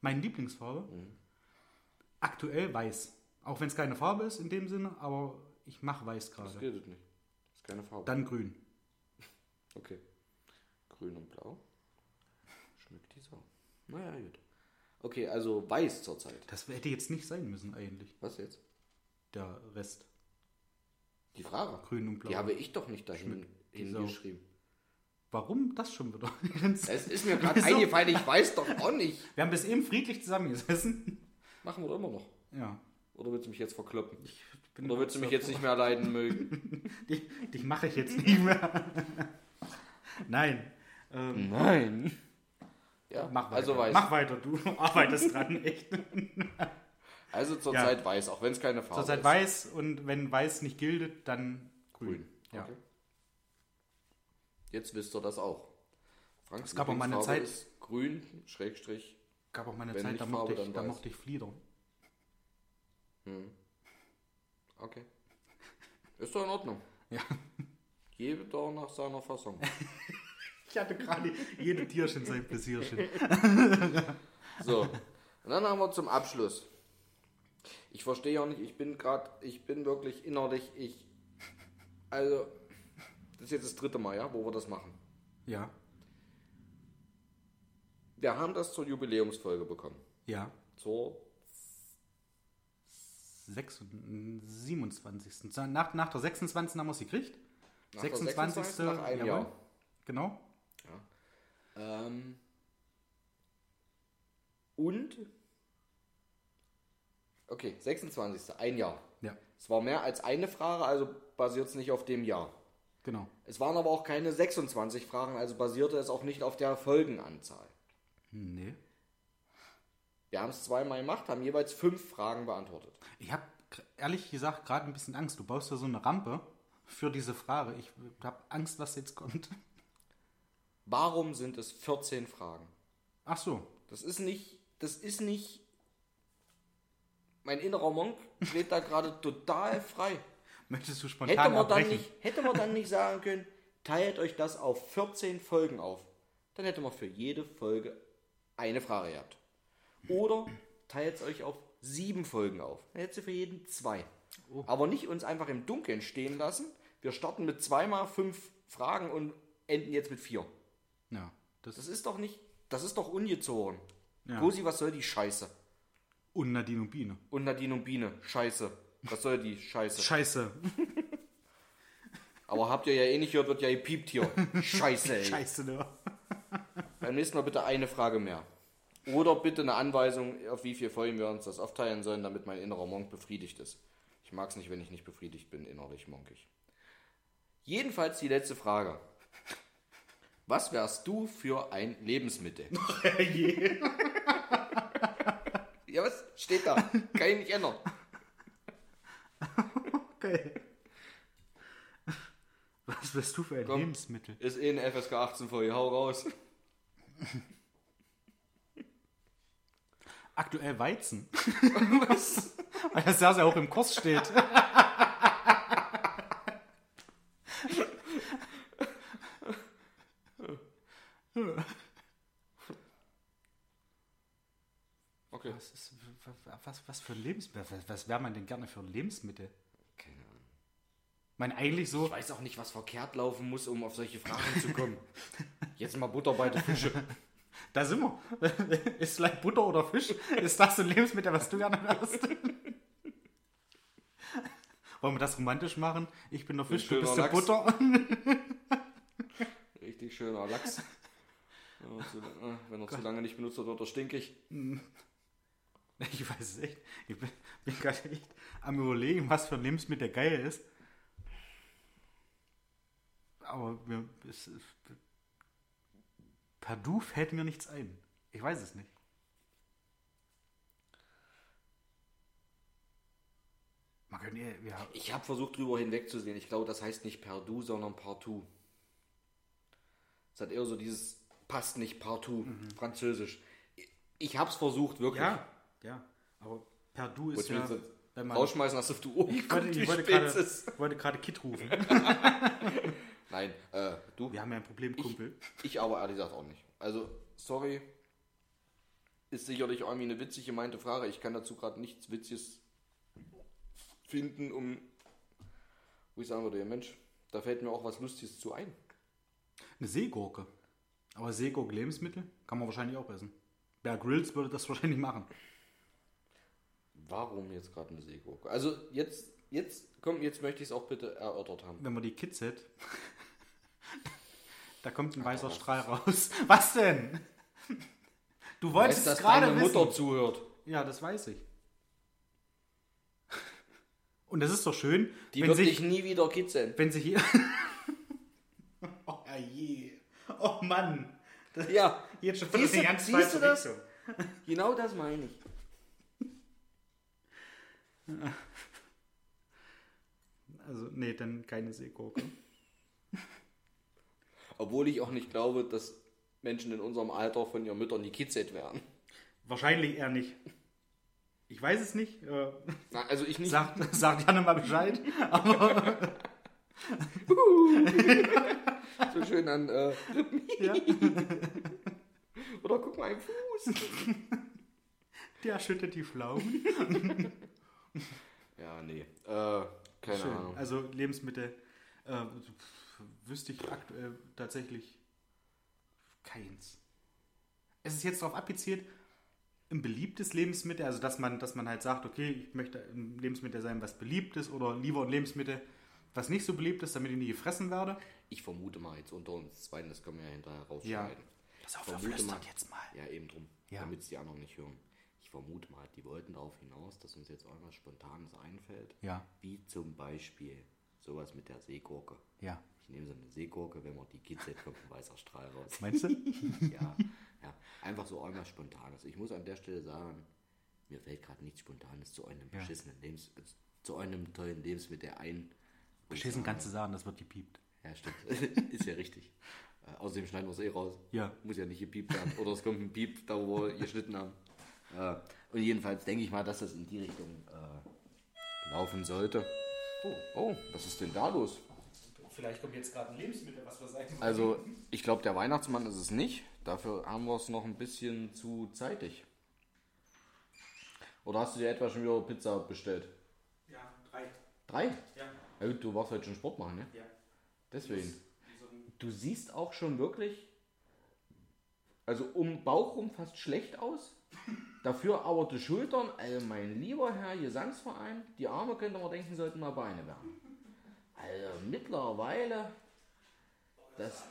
Meine Lieblingsfarbe? Aktuell weiß. Auch wenn es keine Farbe ist in dem Sinne, aber ich mache weiß Das gerade. gilt nicht. Das ist keine Farbe. Dann grün. Okay. Grün und blau. Schmeckt die so. Naja, gut. Okay, also weiß zurzeit. Das hätte jetzt nicht sein müssen eigentlich. Was jetzt? Der Rest. Die Frage. Grün und blau. Die habe ich doch nicht dahin hingeschrieben. Warum das schon wieder? Es ist mir gerade eingefallen, ich weiß doch auch nicht. Wir haben bis eben friedlich zusammengesessen. Machen wir doch immer noch. Ja. Oder willst du mich jetzt verkloppen? Oder willst du mich jetzt nicht mehr leiden mögen? Dich, dich mache ich jetzt nicht mehr. Nein. Ähm, Nein. Ja, mach weiter. also weiß. Mach weiter, du arbeitest dran, echt. Also Ja. zurzeit weiß, auch wenn es keine Farbe Zurzeit ist. weiß und wenn weiß nicht gilt, dann grün. Grün. Ja. Okay. Jetzt wisst ihr das auch. Franks Es gab auch mal eine Zeit- grün, Schrägstrich. Gab auch mal eine Zeit, da mochte, Farbe, ich, da mochte ich Flieder. Okay. Ist doch in Ordnung. Ja. Jeder nach seiner Fassung. Ich hatte gerade jede Tierchen sein Pläsierchen. So. Und dann haben wir zum Abschluss. Ich verstehe auch nicht, ich bin gerade, ich bin wirklich innerlich, ich. Also, das ist jetzt das dritte Mal, ja, wo wir das machen. Ja, Wir haben das zur Jubiläumsfolge bekommen. ja. Zur 6, 27. Nach, nach der 26. haben wir es gekriegt. nach der 26. nach einem jawohl. Jahr. Genau. Ähm, und okay, 26. ein Jahr. Ja, Es war mehr als eine Frage, also basiert es nicht auf dem Jahr. genau. Es waren aber auch keine 26 Fragen, also basierte es auch nicht auf der Folgenanzahl. Nee. Wir haben es zweimal gemacht, haben jeweils fünf Fragen beantwortet. Ich habe ehrlich gesagt gerade ein bisschen Angst. Du baust da so eine Rampe für diese Frage. Ich habe Angst, was jetzt kommt. Warum sind es 14 Fragen? Ach so. Das ist nicht, das ist nicht. Mein innerer Monk dreht da gerade total frei. Möchtest du Hätte spontan man, dann abbrechen? nicht, hätte man dann nicht sagen können, teilt euch das auf 14 Folgen auf. Dann hätte man für jede Folge eine Frage gehabt. Oder teilt es euch auf sieben Folgen auf. Dann hättest du für jeden zwei. Aber nicht uns einfach im Dunkeln stehen lassen. Wir starten mit zweimal fünf Fragen und enden jetzt mit vier. Ja, das Das ist doch nicht, das ist doch ungezogen. Ja. Cosi, was soll die Scheiße? Und Nadine und Biene. Und Nadine und Biene, Scheiße. Was soll die Scheiße? Scheiße. Aber habt ihr ja eh nicht gehört, wird ja gepiept hier. Scheiße, ey. Scheiße, ne? Beim nächsten Mal bitte eine Frage mehr. Oder bitte eine Anweisung, auf wie viele Folgen wir uns das aufteilen sollen, damit mein innerer Monk befriedigt ist. Ich mag es nicht, wenn ich nicht befriedigt bin, innerlich monkig. Jedenfalls die letzte Frage. Was wärst du für ein Lebensmittel? ja, was steht da? Kann ich nicht ändern. Okay. Was bist du für ein Komm. Lebensmittel? Ist eh eine FSK 18 Folge, hau raus. Aktuell Weizen. Was? Weil das ja auch im Kurs steht. Okay. Was, ist, was, was für ein Lebensmittel? Was, was wäre man denn gerne für Lebensmittel? Keine Ahnung. Ich meine, eigentlich so. Ich weiß auch nicht, was verkehrt laufen muss, um auf solche Fragen zu kommen. Jetzt mal Butter bei der Fische. Da sind wir. Ist vielleicht Butter oder Fisch? Ist das ein Lebensmittel, was du gerne wärst? Wollen wir das romantisch machen? Ich bin der Fisch, du bist der. Butter. Richtig schöner Lachs. Ja, zu, äh, wenn er zu lange nicht benutzt wird, wird er stinkig. Ich weiß es echt. Ich bin, bin gerade echt am überlegen, was für ein Lebensmittel geil ist. Aber mir, es, es, per Du fällt mir nichts ein. Ich weiß es nicht. Man könnte, ja, Ich habe versucht, drüber hinwegzusehen. Ich glaube, das heißt nicht Perdu, sondern Partout. Es hat eher so dieses passt nicht Partout, französisch. Ich habe es versucht, wirklich. ja, ja. Aber per Du ist ja, wenn man, rausschmeißen, hast du Ohren ich wollte, ich wollte gerade, wollte gerade Kit rufen. Nein, äh, du, Wir haben ja ein Problem, Kumpel. ich aber ehrlich gesagt auch nicht. Also, sorry, ist sicherlich irgendwie eine witzig gemeinte Frage. Ich kann dazu gerade nichts Witziges finden, um, wo ich sagen würde, ja Mensch, da fällt mir auch was Lustiges zu ein. Eine Seegurke. Aber Seegurke Lebensmittel kann man wahrscheinlich auch essen. Bear Grylls würde das wahrscheinlich machen. Warum jetzt gerade eine Seegurke? Also jetzt, jetzt, komm, jetzt möchte ich es auch bitte erörtert haben. Wenn man die kitzelt, da kommt ein weißer Strahl raus. Was denn? Du wolltest Weißt, gerade deine wissen. Mutter zuhört. Ja, das weiß ich. Und das ist doch schön, Die wenn wird sich, dich nie wieder kitzeln. wenn sie hier... oh je. Oh Mann. Das Ja, Jetzt schon Siehst du- siehst du das? Richtung. genau das meine ich. Also, nee, dann keine Seegurke. Obwohl ich auch nicht glaube, dass Menschen in unserem Alter von ihren Müttern gekitzelt werden. Wahrscheinlich eher nicht. Ich weiß es nicht. Äh, Na, also ich nicht. sagt, sagt Janne mal Bescheid. Aber so schön an. Äh, ja, oder guck mal, ein Fuß. der schüttet die Pflaumen. Ja, nee. Äh, keine Schön. Ahnung. Also Lebensmittel äh, wüsste ich aktuell tatsächlich keins. Es ist jetzt darauf appliziert, ein beliebtes Lebensmittel, also dass man, dass man halt sagt, okay, ich möchte ein Lebensmittel sein, was beliebt ist, oder lieber ein Lebensmittel, was nicht so beliebt ist, damit ich nie gefressen werde. Ich vermute mal jetzt unter uns zwei, das können wir ja hinterher rausschneiden. Pass auf, Ich wir vermute mal- jetzt mal. Ja, eben drum. Ja. Damit es die anderen nicht hören. Vermute mal, die wollten darauf hinaus, dass uns jetzt irgendwas Spontanes einfällt. Ja, Wie zum Beispiel sowas mit der Seegurke. ja. Ich nehme so eine Seegurke, wenn man die kitzelt, kommt ein weißer Strahl raus. Meinst du? ja, ja, einfach so irgendwas Spontanes. Ich muss an der Stelle sagen, mir fällt gerade nichts Spontanes zu einem Ja. beschissenen Lebens zu einem tollen Lebensmittel ein. Beschissen kannst du sagen, das wird gepiept. Ja, stimmt. Ist ja richtig. Äh, außerdem schneiden wir es eh raus. Ja. Muss ja nicht gepiept werden. Oder es kommt ein Piep, da wo wir geschnitten haben. Äh, und jedenfalls denke ich mal, dass das in die Richtung äh, laufen sollte. Oh, oh, was ist denn da los? Vielleicht kommt jetzt gerade ein Lebensmittel, was wir sagen. Also, ich glaube, der Weihnachtsmann ist es nicht. Dafür haben wir es noch ein bisschen zu zeitig. Oder hast du dir etwa schon wieder Pizza bestellt? Ja, drei. Drei? Ja. Ja, gut, du warst heute schon Sport machen, ne? Ja. Deswegen. Du siehst auch schon wirklich, also um Bauch rum fast schlecht aus. Dafür aber die Schultern, also mein lieber Herr Gesangsverein, die Arme könnte man denken, sollten mal Beine werden. Also mittlerweile, das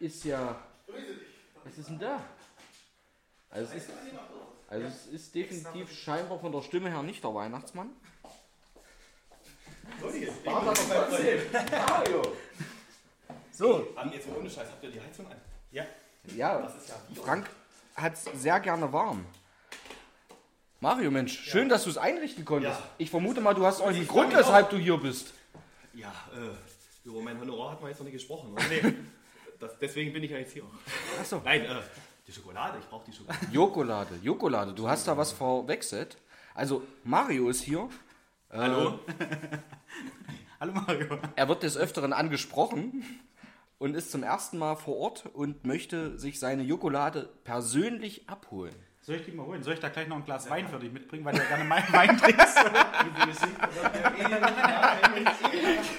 ist ja, was ist denn da? Also es ist, also es ist definitiv scheinbar von der Stimme her nicht der Weihnachtsmann. So, jetzt mal ohne Scheiß, habt ihr die Heizung an? Ja. Ja, Frank hat es sehr gerne warm. Mario, Mensch, schön, dass du es einrichten konntest. Ja. Ich vermute mal, du hast auch einen Grund, weshalb du hier bist. Ja, äh, über mein Honorar hat man jetzt noch nicht gesprochen. Oder? Nee. Das, deswegen bin ich ja jetzt hier. Achso. Nein, äh, die Schokolade, ich brauche die Schokolade. Jokolade, Jokolade, du hast da was verwechselt. Also, Mario ist hier. Hallo? Hallo Mario. Er wird des Öfteren angesprochen und ist zum ersten Mal vor Ort und möchte sich seine Jokolade persönlich abholen. Soll ich die mal holen? Soll ich da gleich noch ein Glas Wein für dich mitbringen, weil du ja gerne meinen Wein trinkst?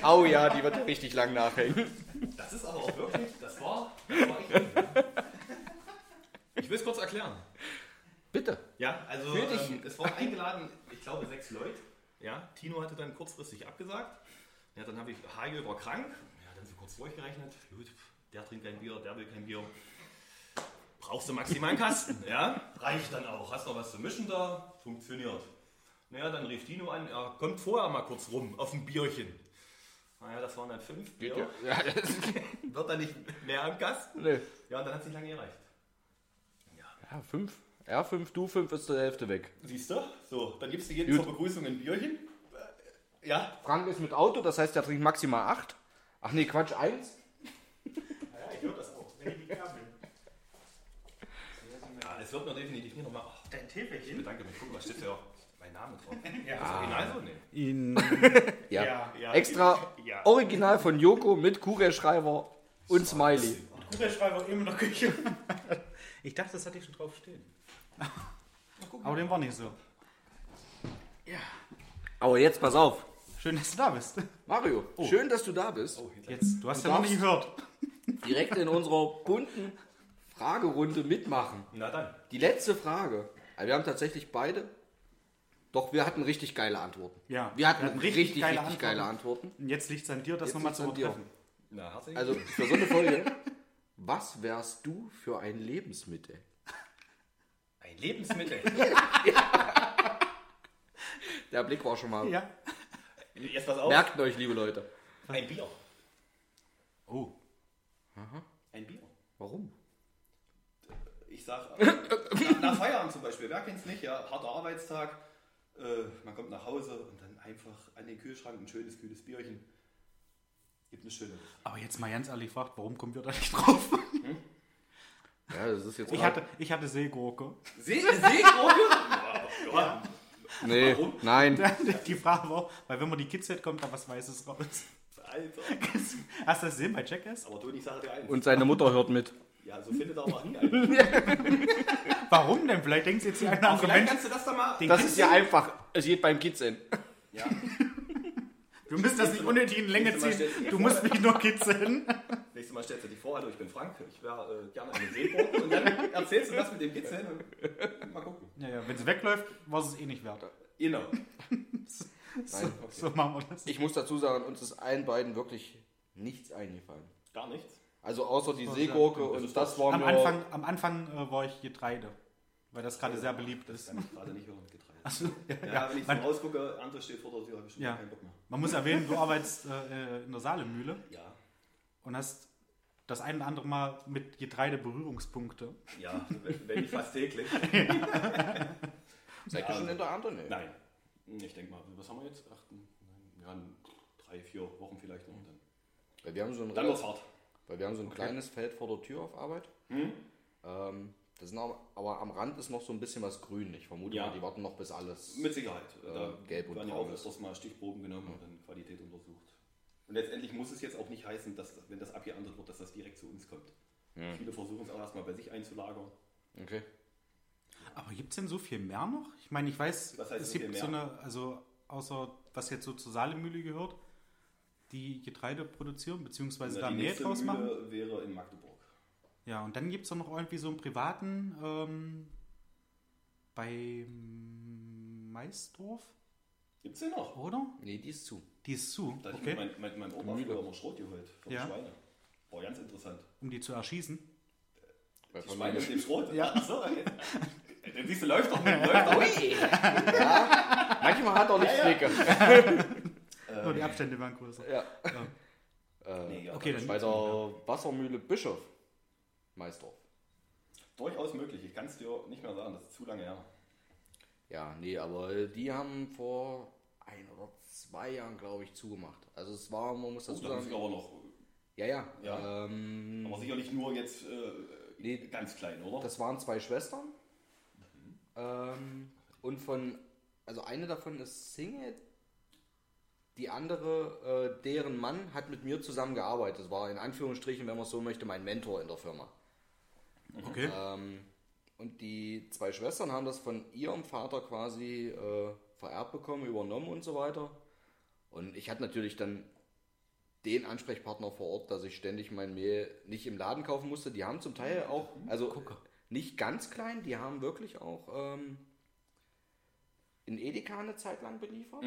Oh ja, die wird richtig lang nachhängen. Das ist aber auch wirklich, das war, das war echt. Ich will es kurz erklären. Bitte. Ja, also ähm, es waren eingeladen, ich glaube, sechs Leute. Ja, Tino hatte dann kurzfristig abgesagt. Ja, dann habe ich Hagel war krank. Ja, dann so kurz durchgerechnet. Gut, der trinkt kein Bier, der will kein Bier. Brauchst du maximal einen Kasten, ja? Reicht dann auch. Hast noch was zu mischen da? Funktioniert. Naja, dann rief Tino an, er kommt vorher mal kurz rum auf ein Bierchen. Naja, das waren dann fünf Bier. Ja, das Wird dann nicht mehr am Kasten. nee. Ja, und dann hat es nicht lange gereicht. ja, fünf. R5, du 5 ist die Hälfte weg. Siehst du? So, dann gibst du jedem Gut. zur Begrüßung ein Bierchen. Äh, Ja, Frank ist mit Auto, das heißt, er trinkt maximal 8. Ach nee, Quatsch, 1. Ja, ich höre das auch. Ja, es wird mir definitiv nicht nochmal. Oh, Dein ich Täfelchen? bedanke mich. Guck mal, steht ja auch mein Name drauf. Ja. Das Original so? Nee. In, Ja. ja. Ja, Extra Ja. Original von Joko mit Kugelschreiber und Smiley. Kugelschreiber immer in der Küche. Ich dachte, das hatte ich schon drauf stehen. Aber dem war nicht so. Aber jetzt pass auf. Schön, dass du da bist. Mario, schön, dass du da bist. Jetzt, du hast Du ja noch nicht gehört. Direkt in unserer bunten Fragerunde mitmachen. Na dann. Die letzte Frage. Also wir haben tatsächlich beide. Doch, wir hatten richtig geile Antworten. Ja, Wir hatten, wir hatten richtig, richtig richtig, geile geile Antworten. Und jetzt liegt es an dir, das nochmal zu übertreffen. Na, Also für so eine Folge. Was wärst du für ein Lebensmittel? Ein Lebensmittel. Der Blick war schon mal. Ja. Jetzt pass auf. Merkt euch, liebe Leute. Ein Bier. Oh. Ein Bier. Warum? Ich sag, äh, nach, nach Feierabend zum Beispiel, wer kennt's nicht, ja, harter Arbeitstag, äh, man kommt nach Hause und dann einfach an den Kühlschrank ein schönes, kühles Bierchen. Gibt eine schöne. Aber jetzt mal ganz ehrlich gefragt, warum kommen wir da nicht drauf? Ja, das ist jetzt. Ich hatte, ich hatte Seegurke. See Seegurke? ja, ja. nee, Warum? nein. Die Frage war, weil wenn man die Kids hat, kommt da was Weißes raus. Alter. Hast du das gesehen bei Jackass? Aber du, ich sage dir eins. Und seine Mutter hört mit. Ja, so findet er aber nie einen. Warum denn? Vielleicht denkst du jetzt hier ein Aber vielleicht Mensch. kannst du das doch mal. Den Das Kids ist ja einfach. Es geht beim Kitzeln. Ja, Du musst das nicht unnötig in Länge Nächstes Mal ziehen. stellst du Du dir musst mich nur kitzeln. nächstes Mal stellst du dich vor, hallo, ich bin Frank, ich wäre äh, gerne eine Seegurke. Und dann erzählst du das mit dem Kitzeln und mal gucken. Ja, ja, wenn sie wegläuft, war es eh nicht wert. Genau. Nein. So machen wir das. Ich muss dazu sagen, uns ist allen beiden wirklich nichts eingefallen. Gar nichts. Also außer die Seegurke und das war Am mir... Anfang, am Anfang äh, war ich Getreide, weil das gerade sehr beliebt ist. Kann ich gerade nicht hören, Getreide. Achso, ja, Ja, ja. wenn ich so Man, rausgucke, andere steht vor der Tür, habe ich schon Ja. keinen Bock mehr. man muss erwähnen, du arbeitest äh, in der Saalemühle Ja, und hast das ein oder andere Mal mit Getreide Berührungspunkte. ja, wenn, nicht fast täglich. Seid ihr Ja, schon in der anderen? Nee. Nein. Ich denke mal, was haben wir jetzt? Acht, neun, ja, drei, vier Wochen vielleicht noch. Dann, Weil wir haben so ein, dann wird's hart. Weil wir haben so ein kleines Feld vor der Tür auf Arbeit. Hm? Ähm, das ist noch, aber am Rand ist noch so ein bisschen was grün. Ich vermute Ja. mal, die warten noch bis alles. Mit Sicherheit. Äh, da gelb und werden ja auch ist. öfters mal Stichproben genommen und dann Qualität untersucht. Und letztendlich muss es jetzt auch nicht heißen, dass wenn das abgeerntet wird, dass das direkt zu uns kommt. Viele versuchen es auch erstmal bei sich einzulagern. Okay. Aber gibt es denn so viel mehr noch? Ich meine, ich weiß, Was heißt es gibt so eine, also außer was jetzt so zur Salemühle gehört, die Getreide produzieren, beziehungsweise da die Mehl nächste draus machen. Mühle wäre in Magdeburg. Ja, und dann gibt es noch irgendwie so einen privaten ähm, bei Maisdorf, Gibt's den noch? oder? Nee, die ist zu. Die ist zu, Da hat okay, mein, mein, mein Opa früher immer Schrot geholt die Ja. Schweine. War ganz interessant. um die zu erschießen. Bei Die Schweine mit dem Schrot? Ja. Ach so, okay. Dann siehst du, läuft doch mit, läuft doch ja, manchmal hat er Lichtblicke. Nur die Abstände waren größer. Ja. Nee, ja, Okay, dann Bei der Wassermühle Bischof. Meisdorf. Durchaus möglich. Ich kann es dir nicht mehr sagen, das ist zu lange her. Ja, nee, aber die haben vor ein oder zwei Jahren, glaube ich, zugemacht. Also es war, man muss Oh, dazu ich sagen. aber noch. Ja, ja. Ja. Ähm, Aber sicherlich nur jetzt äh, Nee. ganz klein, oder? Das waren zwei Schwestern. Ähm, und von, also eine davon ist Single, die andere, äh, deren Mann hat mit mir zusammen gearbeitet. Das war in Anführungsstrichen, wenn man so möchte, mein Mentor in der Firma. Okay. Ähm, und die zwei Schwestern haben das von ihrem Vater quasi äh, vererbt bekommen, übernommen und so weiter. Und ich hatte natürlich dann den Ansprechpartner vor Ort, dass ich ständig mein Mehl nicht im Laden kaufen musste. Die haben zum Teil auch, also nicht ganz klein, die haben wirklich auch ähm, in Edeka eine Zeit lang beliefert.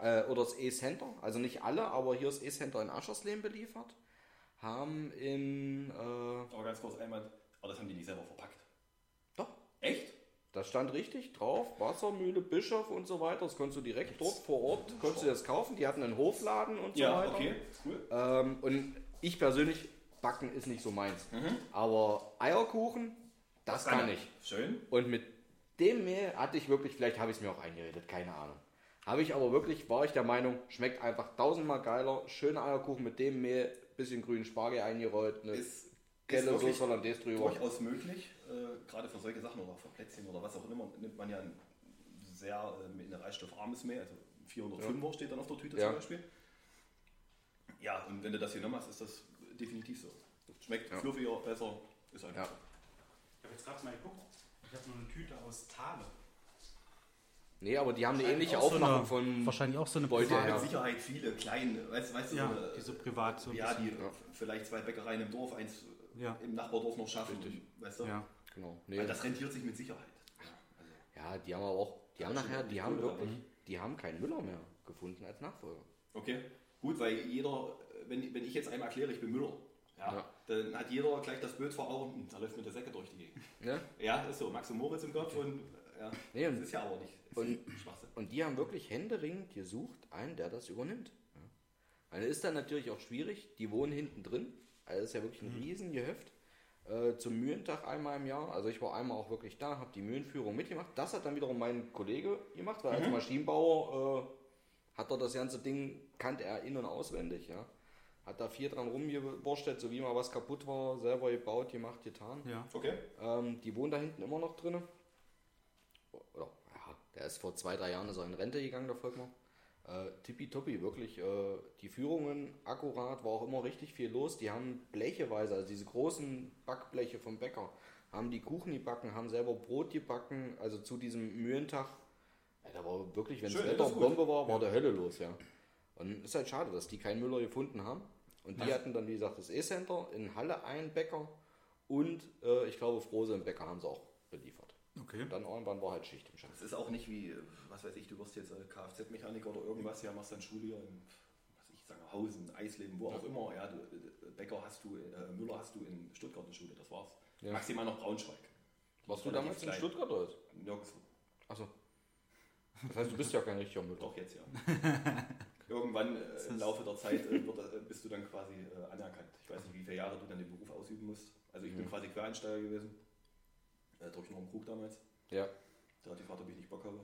Äh, oder das E-Center, also nicht alle, aber hier ist E-Center in Aschersleben beliefert. Haben in, äh, Aber ganz kurz einmal, aber das haben die nicht selber verpackt. doch, Echt? Das stand richtig drauf, Wassermühle, Bischof und so weiter. Das konntest du direkt dort vor Ort, konntest du das kaufen. Die hatten einen Hofladen und so Ja, weiter. okay, cool. Ähm, und ich persönlich, Backen ist nicht so meins. Mhm. Aber Eierkuchen, das kann ich. Schön. Und mit dem Mehl hatte ich wirklich, vielleicht habe ich es mir auch eingeredet, keine Ahnung. Habe ich aber wirklich, war ich der Meinung, schmeckt einfach tausendmal geiler. Schöner Eierkuchen mit dem Mehl, bisschen grünen Spargel eingerollt, eine Ist, wirklich Soße Hollandaise drüber. durchaus möglich. Äh, gerade für solche Sachen oder für Plätzchen oder was auch immer, nimmt man ja ein sehr äh, mineralstoffarmes Mehl. Also 405er steht dann auf der Tüte Ja. zum Beispiel. Ja, und wenn du das hier hast, ist das definitiv so. Schmeckt Ja. fluffiger, besser, ist einfach Ja. so. Ich habe jetzt gerade mal geguckt. Ich habe nur eine Tüte aus Thale. Nee, aber die haben eine ähnliche Auch so Aufmachung eine- von Wahrscheinlich auch so eine Beute Ja, mit Sicherheit viele kleine, weißt, weißt du, Ja, so eine, diese privat so ja, die. Ja. vielleicht zwei Bäckereien im Dorf, eins Ja. im Nachbardorf noch schaffen. Richtig. Weißt du? Ja. Genau. Nee. Weil das rentiert sich mit Sicherheit. Ja, also, die haben aber auch, die haben nachher, die haben wirklich, die haben keinen Müller mehr gefunden als Nachfolger. okay, gut, weil jeder, wenn, wenn ich jetzt einmal erkläre, ich bin Müller, ja, Ja. Dann hat jeder gleich das Bild vor Augen, hm, da läuft mir der Säcke durch die Gegend. Ne? Ja, ist so, Max und Moritz im Kopf und ja, Nee, das ist ja aber nicht. Und-. Und die haben wirklich händeringend gesucht, einen, der das übernimmt. Ja. Also ist dann natürlich auch schwierig, die wohnen hinten drin, also das ist ja wirklich ein riesen Gehöft. Äh, zum Mühentag einmal im Jahr, also ich war einmal auch wirklich da, habe die Mühlenführung mitgemacht. Das hat dann wiederum mein Kollege gemacht, weil als Maschinenbauer äh, hat er das ganze Ding, kannte er in- und auswendig, ja. Hat da viel dran rumgewurschtelt, so wie mal was kaputt war, selber gebaut, gemacht, getan. Ja. Okay, Ähm, die wohnen da hinten immer noch drin. Oder, ja, der ist vor zwei, drei Jahren ist er in Rente gegangen, der Volkmar. Äh, tippitoppi, wirklich. Äh, die Führungen akkurat, war auch immer richtig viel los. Die haben blecheweise, also diese großen Backbleche vom Bäcker, haben die Kuchen gebacken, haben selber Brot gebacken, also zu diesem Mühentag. Ja, da war wirklich, wenn das Wetter. Bombe war, war der Hölle los, ja. Und ist halt schade, dass die keinen Müller gefunden haben. Und die hatten dann, wie gesagt, das E-Center in Halle einen Bäcker und äh, ich glaube, Frose im Bäcker haben sie auch beliefert. Okay. Dann irgendwann war halt Schicht im Schacht. das ist auch nicht wie, was weiß ich, du wirst jetzt äh, Kfz-Mechaniker oder irgendwas, ja, machst dann Schule hier in, was ich sage, Hausen, Eisleben, wo auch immer, ja, du, äh, Bäcker hast du, äh, Müller hast du in Stuttgart eine Schule, das war's. Ja. Maximal noch Braunschweig. Warst du damals in. Stuttgart oder? was? Nirgendwo. Achso. Das heißt, du bist ja kein richtiger Müller. Doch, jetzt ja. Irgendwann äh, im Laufe der Zeit äh, wird, äh, bist du dann quasi äh, anerkannt. Ich weiß nicht, wie viele Jahre du dann den Beruf ausüben musst. Also ich bin quasi Quereinsteiger gewesen. Äh, durch Norm Krug damals. Ja. Da hat die Vater, ob ich nicht Bock habe.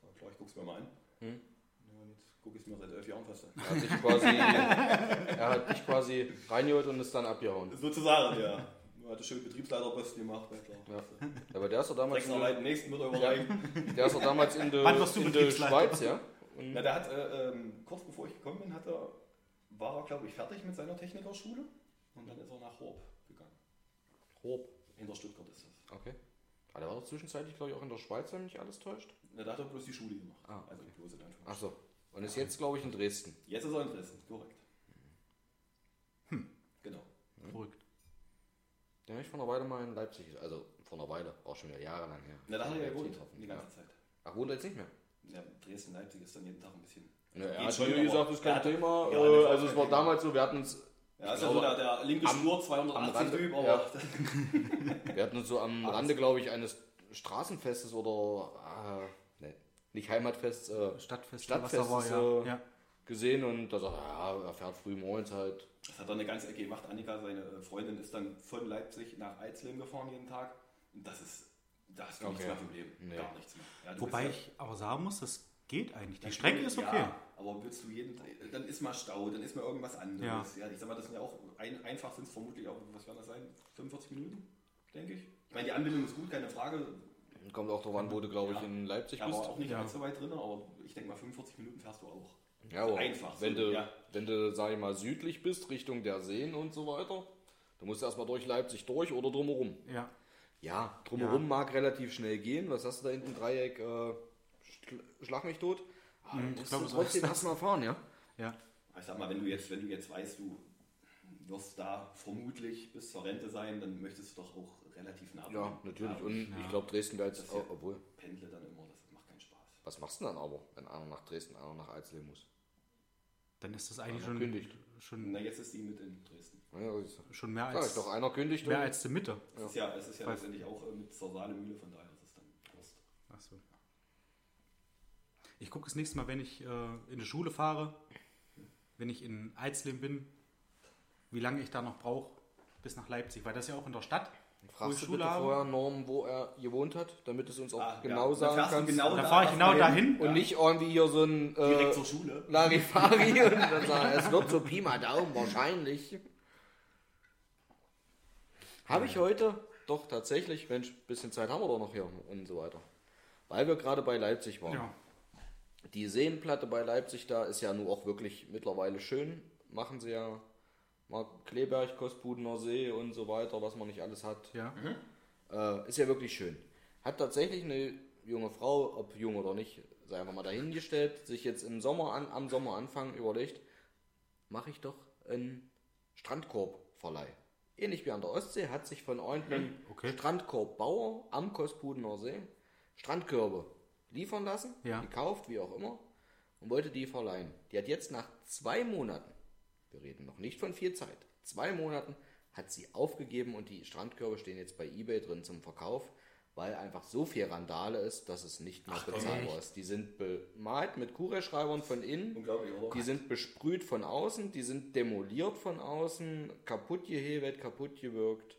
So, klar, ich guck's mir mal an. Hm. Ja, und jetzt gucke ich es mir seit elf Jahren fast an. Er hat dich quasi, er hat dich quasi reingeholt und ist dann abgehauen. Sozusagen, ja. Er hatte schön Betriebsleiterposten gemacht, ja klar. Ja. Aber der ist doch damals in, Drecksarbeit, nächsten er überreichen. der ist doch damals in der? Schweiz, ja? Und Na, der hat, äh, ähm, kurz bevor ich gekommen bin, hat er, war er, glaube ich, fertig mit seiner Technikerschule. Und dann ist er nach Horb gegangen. Rob. Hinter Stuttgart ist das. Okay. Ah, der war doch zwischenzeitlich, glaube ich, auch in der Schweiz, wenn mich alles täuscht. Na, da hat er bloß die Schule gemacht. Ah, Also bloß in Anführungszeichen. Achso. Und ist jetzt, glaube ich, in Dresden. Jetzt ist er in Dresden, korrekt. Genau. Verrückt. Den habe ich vor einer Weile mal in Leipzig, also vor einer Weile, auch schon wieder jahrelang her. Na, da hat er ja gewohnt, getroffen. die ganze Zeit. Ach, wohnt er jetzt nicht mehr? Ja, Dresden, Leipzig ist dann jeden Tag ein bisschen. Ja, er hat schon, gesagt, das ist kein Thema. ja, äh, also es war damals so, wir hatten uns, Ja, ist Ich ja so der, der linke am- Spur, am 280 Rande- Typ, aber ja. wir hatten uns so am Rande, glaube ich, eines Straßenfestes oder, äh, nee, nicht Heimatfests, äh, Stadtfest, Stadtfestes was da war, äh, ja. ja. gesehen und da sagt er, ja, er fährt früh morgens halt. das hat er eine ganze Ecke gemacht. Annika, seine äh, Freundin, ist dann von Leipzig nach Eisleben gefahren jeden Tag. Und das ist, da hast du nichts Okay. mehr vom Leben. Nee. Gar nichts mehr. Ja, du Wobei ich aber sagen muss, das geht eigentlich. Die ja- Strecke ist okay. Ja, aber willst du jeden Tag, dann ist mal Stau, dann ist mal irgendwas anderes. Ja. ich sag mal, das sind ja auch, ein, einfach sind es vermutlich auch, was werden das sein, 45 Minuten, denke ich. Ich meine, die Anbindung ist gut, keine Frage. Kommt auch drauf an, wo du, glaube ich, Ja. in Leipzig Aber bist. auch nicht Ja. ganz so weit drin, aber ich denke mal, 45 Minuten fährst du auch. Ja, aber Einfach so, wenn du, ja. wenn du, sag ich mal, südlich bist, Richtung der Seen und so weiter, dann musst du erstmal durch Leipzig durch oder drumherum. Ja. Ja, drumherum Ja. mag relativ schnell gehen. Was hast du da hinten? Dreieck, äh, schl- schlag mich tot. Ah, dann ich musst glaube, du so trotzdem das. erstmal fahren, ja? Ja. Ich sag mal, wenn du jetzt, wenn du jetzt weißt, du wirst da vermutlich bis zur Rente sein, dann möchtest du doch auch relativ nah Ja, bleiben. natürlich. Ja, Und ich glaube, Dresden wäre jetzt, ja- oh, obwohl, pendle dann immer, das macht keinen Spaß. was machst du denn dann aber, wenn einer nach Dresden, einer nach Eisleben muss? Dann ist das eigentlich schon, schon, Na, jetzt ist die mit in Dresden. Ja, schon mehr ich als, doch, einer kündigt mehr als die Mitte. Es ist ja, es ist ja letztendlich auch äh, mit zur Saalemühle, von daher ist es dann Wurst. Ach so. Ich gucke das nächste Mal, wenn ich äh, in die Schule fahre, wenn ich in Eisleben bin, wie lange ich da noch brauche bis nach Leipzig, weil das ist ja auch in der Stadt. Fragst du bitte vorher Norm, wo er gewohnt hat, damit es uns auch Ah, ja. genau Dann sagen kannst. genau Da fahre ich genau dahin. dahin. Und nicht irgendwie hier so ein Direkt äh, zur Schule. Larifari und dann sagen, es wird so Pi mal Daumen wahrscheinlich. Habe ich heute doch tatsächlich, Mensch, ein bisschen Zeit haben wir doch noch hier und so weiter. Weil wir gerade bei Leipzig waren. Ja. Die Seenplatte bei Leipzig da ist ja nun auch wirklich mittlerweile schön. Machen sie ja mal Kleberg, Kostbudener See und so weiter, was man nicht alles hat. Ja. Äh, ist ja wirklich schön. Hat tatsächlich eine junge Frau, ob jung oder nicht, sei einfach mal dahingestellt, sich jetzt im Sommer an, am Sommeranfang überlegt, mache ich doch einen Strandkorbverleih. Ähnlich wie an der Ostsee hat sich von irgendeinem Okay. Strandkorbbauer am Kostbudener See Strandkörbe liefern lassen, Ja. gekauft, wie auch immer, und wollte die verleihen. Die hat jetzt nach zwei Monaten, wir reden noch nicht von viel Zeit, zwei Monaten hat sie aufgegeben und die Strandkörbe stehen jetzt bei eBay drin zum Verkauf, weil einfach so viel Randale ist, dass es nicht mehr bezahlbar ist. Die sind bemalt mit Kugelschreibern von innen, die sind besprüht von außen, die sind demoliert von außen, kaputt gehebelt, kaputt gewirkt.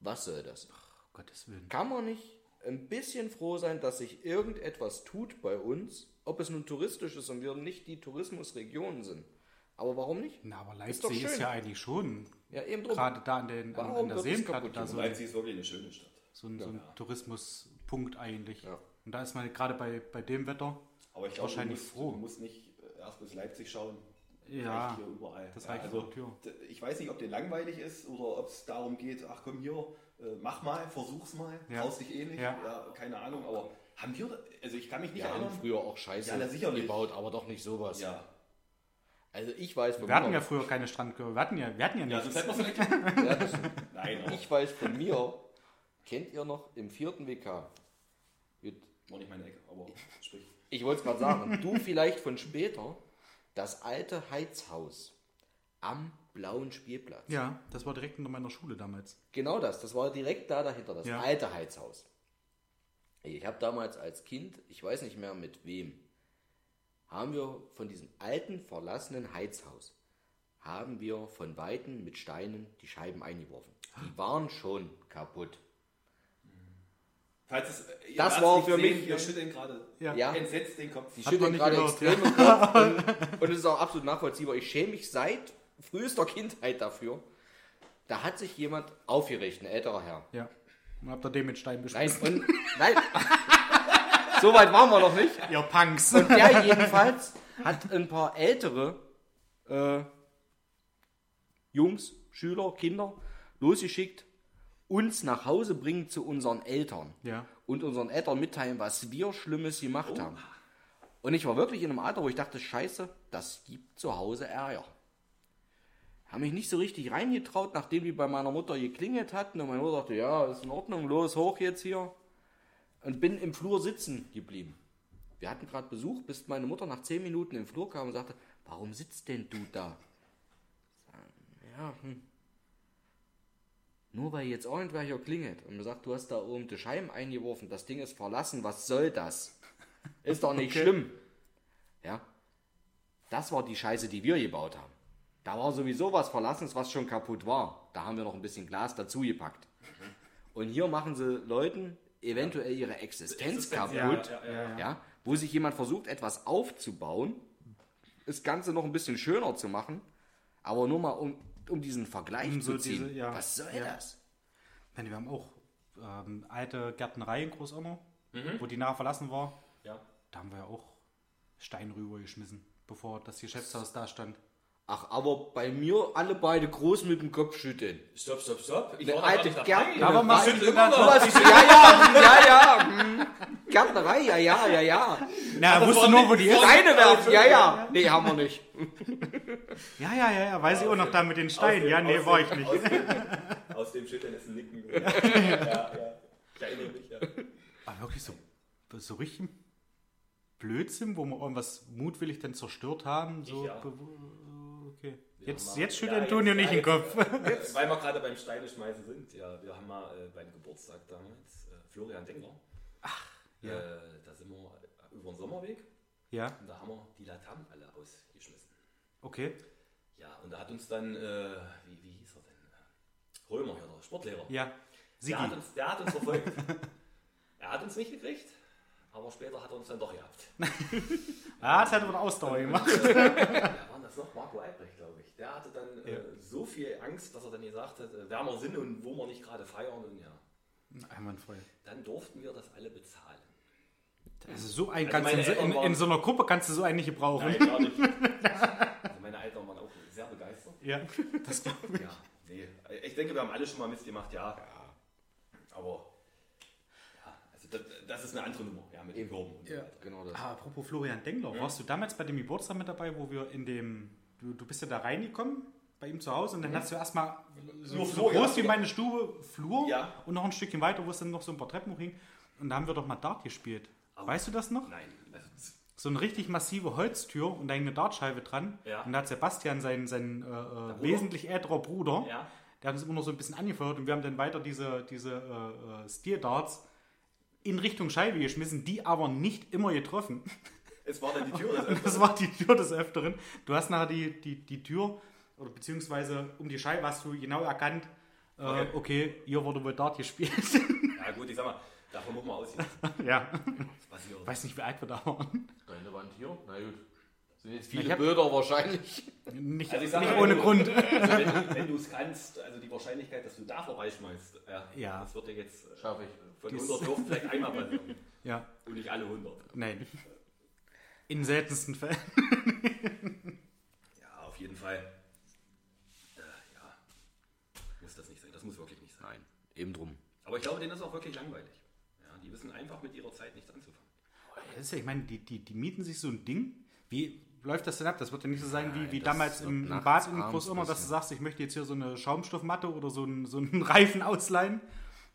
Was soll das? Um Gottes Willen. Kann man nicht ein bisschen froh sein, dass sich irgendetwas tut bei uns, ob es nun touristisch ist und wir nicht die Tourismusregionen sind. Aber warum nicht? Na, aber Ist doch Leipzig ist, schön. ja eigentlich schon Ja, eben drum. gerade da an, den, an, Warum an der Seenplatte so, Leipzig ist wirklich eine schöne Stadt. So, ein, so ein Tourismuspunkt eigentlich. Ja. Und da ist man gerade bei, bei dem Wetter Aber ich glaube, du wahrscheinlich musst, froh. du musst nicht äh, erst bis Leipzig schauen. Ja, hier überall. das ja, reicht also, Tür. d- Ich weiß nicht, ob dir langweilig ist oder ob es darum geht, ach komm hier, äh, mach mal, versuch's mal, Ja. traust dich eh nicht. Ja. Ja. keine Ahnung, aber haben wir, also ich kann mich nicht Wir haben erinnern. früher auch Scheiße Ja, sicherlich. gebaut, aber doch nicht sowas. Ja, Also ich weiß von Wir hatten mir, ja früher keine Strandkörbe. Wir hatten ja, wir hatten ja ja nichts. sonst hätten wir vielleicht. Ja, Nein, aber ich weiß von mir, kennt ihr noch im vierten WK? Gut, war nicht meine Ecke, aber sprich. Ich wollte es gerade sagen, du vielleicht von später, das alte Heizhaus am blauen Spielplatz. ja, das war direkt unter meiner Schule damals. Genau das, das war direkt da dahinter, das Ja. alte Heizhaus. Ich habe damals als Kind, ich weiß nicht mehr mit wem, haben wir von diesem alten, verlassenen Heizhaus, haben wir von Weitem mit Steinen die Scheiben eingeworfen. Die waren schon kaputt. Falls es, ihr Das war für sehen, mich- Wir schütteln gerade Ja. Ja. entsetzt den Kopf. Die schütteln nicht gerade extrem im Kopf und, und es ist auch absolut nachvollziehbar. Ich schäme mich seit frühester Kindheit dafür. Da hat sich jemand aufgeregt, ein älterer Herr. Ja. Und habt ihr den mit Stein Nein, beschmissen? und, nein. so weit waren wir noch nicht. Ihr Punks. Und der jedenfalls hat ein paar ältere äh, Jungs, Schüler, Kinder losgeschickt, uns nach Hause bringen zu unseren Eltern Ja. und unseren Eltern mitteilen, was wir Schlimmes gemacht haben. Und ich war wirklich in einem Alter, wo ich dachte, scheiße, das gibt zu Hause Ärger. Habe mich nicht so richtig reingetraut, nachdem die bei meiner Mutter geklingelt hatten und meine Mutter dachte, ja, ist in Ordnung, los, hoch jetzt hier. Und bin im Flur sitzen geblieben. Wir hatten gerade Besuch, bis meine Mutter nach zehn Minuten im Flur kam und sagte, warum sitzt denn du da? Ja, hm. Nur weil jetzt irgendwer hier klingelt und mir sagt, du hast da oben die Scheiben eingeworfen, das Ding ist verlassen, was soll das? Ist doch nicht schlimm. Ja. Das war die Scheiße, die wir gebaut haben. Da war sowieso was Verlassenes, was schon kaputt war. Da haben wir noch ein bisschen Glas dazu gepackt. Und hier machen sie Leuten eventuell ihre Existenz kaputt. Ja, ja, ja. Ja, wo sich jemand versucht, etwas aufzubauen, das Ganze noch ein bisschen schöner zu machen, aber nur mal um, um diesen Vergleich Um zu so ziehen. diese- ja. Was soll Ja. das? Meine, wir haben auch ähm, alte Gärtnerei in Großonner, Mhm. wo die nachher verlassen war. Ja. Da haben wir ja auch Stein rübergeschmissen, bevor das Geschäftshaus da stand. Ach, aber bei mir alle beide groß mit dem Kopf schütteln. Stopp, stopp, stopp. Ich Eine alte nicht dabei. Gärtner- Aber machst du immer noch. ja, ja, ja, ja. hm. Gärtnerei, ja, ja, ja, ja. Na, er wusste nur, wo die ist. Steine werfen, ja, ja. Nee, haben wir nicht. Ja, ja, ja, ja, weiß ich auch noch da mit den Steinen. Ja, nee, war dem- ich nicht. Aus dem, aus dem Schütteln ist ein Nicken. ja, ja. Mich, ja. Aber wirklich so, so richtig Blödsinn, wo wir irgendwas mutwillig dann zerstört haben. So, ja. Jetzt, jetzt schütteln ja, jetzt- nicht ja, den Kopf. Jetzt, weil wir gerade beim Steine schmeißen sind, ja, wir haben mal äh, beim Geburtstag damals äh, Florian Dengler. Ach, ja. Äh, da sind wir über den Sommerweg Ja, und da haben wir die Laternen alle ausgeschmissen. okay. Ja, und da hat uns dann, äh, wie, wie hieß er denn? Äh, Römer hier, der Sportlehrer. Ja, Der hat, uns, der hat uns verfolgt. er hat uns nicht gekriegt, aber später hat er uns dann doch gehabt. Ah, das hat aber eine Ausdauer gemacht. Wer war das noch? Marco Albrecht. Der hatte dann äh, so viel Angst, dass er dann gesagt hat, äh, wer wir sind und wo wir nicht gerade feiern. Und ja, Einwandfrei. dann durften wir das alle bezahlen. Also so ein Also kannst in, so- in, so einer Gruppe kannst du so einen nicht gebrauchen. Nein, gar nicht. Also meine Eltern waren auch sehr begeistert. Ja, das glaub ich. Ja, nee. Ich denke, wir haben alle schon mal Mist gemacht, ja. Aber ja, also das, das ist eine andere Nummer, ja, mit den Kurven Ja. Genau das. Ah, apropos Florian Dengler, warst du damals bei dem Geburtstag mit dabei, wo wir in dem, du, du bist ja da reingekommen bei ihm zu Hause und dann hast du erstmal so, so groß wie meine Stube Flur Ja. und noch ein Stückchen weiter, wo es dann noch so ein paar Treppen hochging und da haben wir doch mal Dart gespielt. Weißt du das noch? Nein, also, So eine richtig massive Holztür und da hing eine Dartscheibe dran Ja. und da hat Sebastian, sein, sein äh, äh, wesentlich älterer Bruder, Ja. der hat uns immer noch so ein bisschen angefeuert und wir haben dann weiter diese, diese äh, äh, Steel-Darts in Richtung Scheibe geschmissen, die aber nicht immer getroffen. Es war dann die Tür. Das Das war die Tür des Öfteren. Du hast nachher die, die, die Tür, oder beziehungsweise um die Scheibe hast du genau erkannt, äh, okay. Okay. hier wurde wohl Dart gespielt. ja gut, ich sag mal, davon muss man ausgehen. ja, Was hier ich weiß nicht, wie alt wir da waren. Deine Wand hier? Na gut. Sind jetzt viele hab- Bilder wahrscheinlich. Nicht, Also ich sag nicht mal, ohne du- Grund. Also wenn, du- wenn du es kannst, also die Wahrscheinlichkeit, dass du da vorbeischmeißt, ja, Ja. das wird dir jetzt äh, Schaffe ich. von Die ist- 100 dürfen vielleicht einmal passieren. Ja, Und nicht alle 100. nein. In seltensten Fällen. Ja, auf jeden Fall. Äh, ja, muss das nicht sein. Das muss wirklich nicht sein. Nein, eben drum. Aber ich glaube, denen ist auch wirklich langweilig. Ja, die wissen einfach mit ihrer Zeit nichts anzufangen. Das ist ja, ich meine, die, die, die mieten sich so ein Ding. Wie läuft das denn ab? Das wird ja nicht so sein wie, wie damals im, im Bad in abends Großummer, dass du sagst, ich möchte jetzt hier so eine Schaumstoffmatte oder so einen, so einen Reifen ausleihen,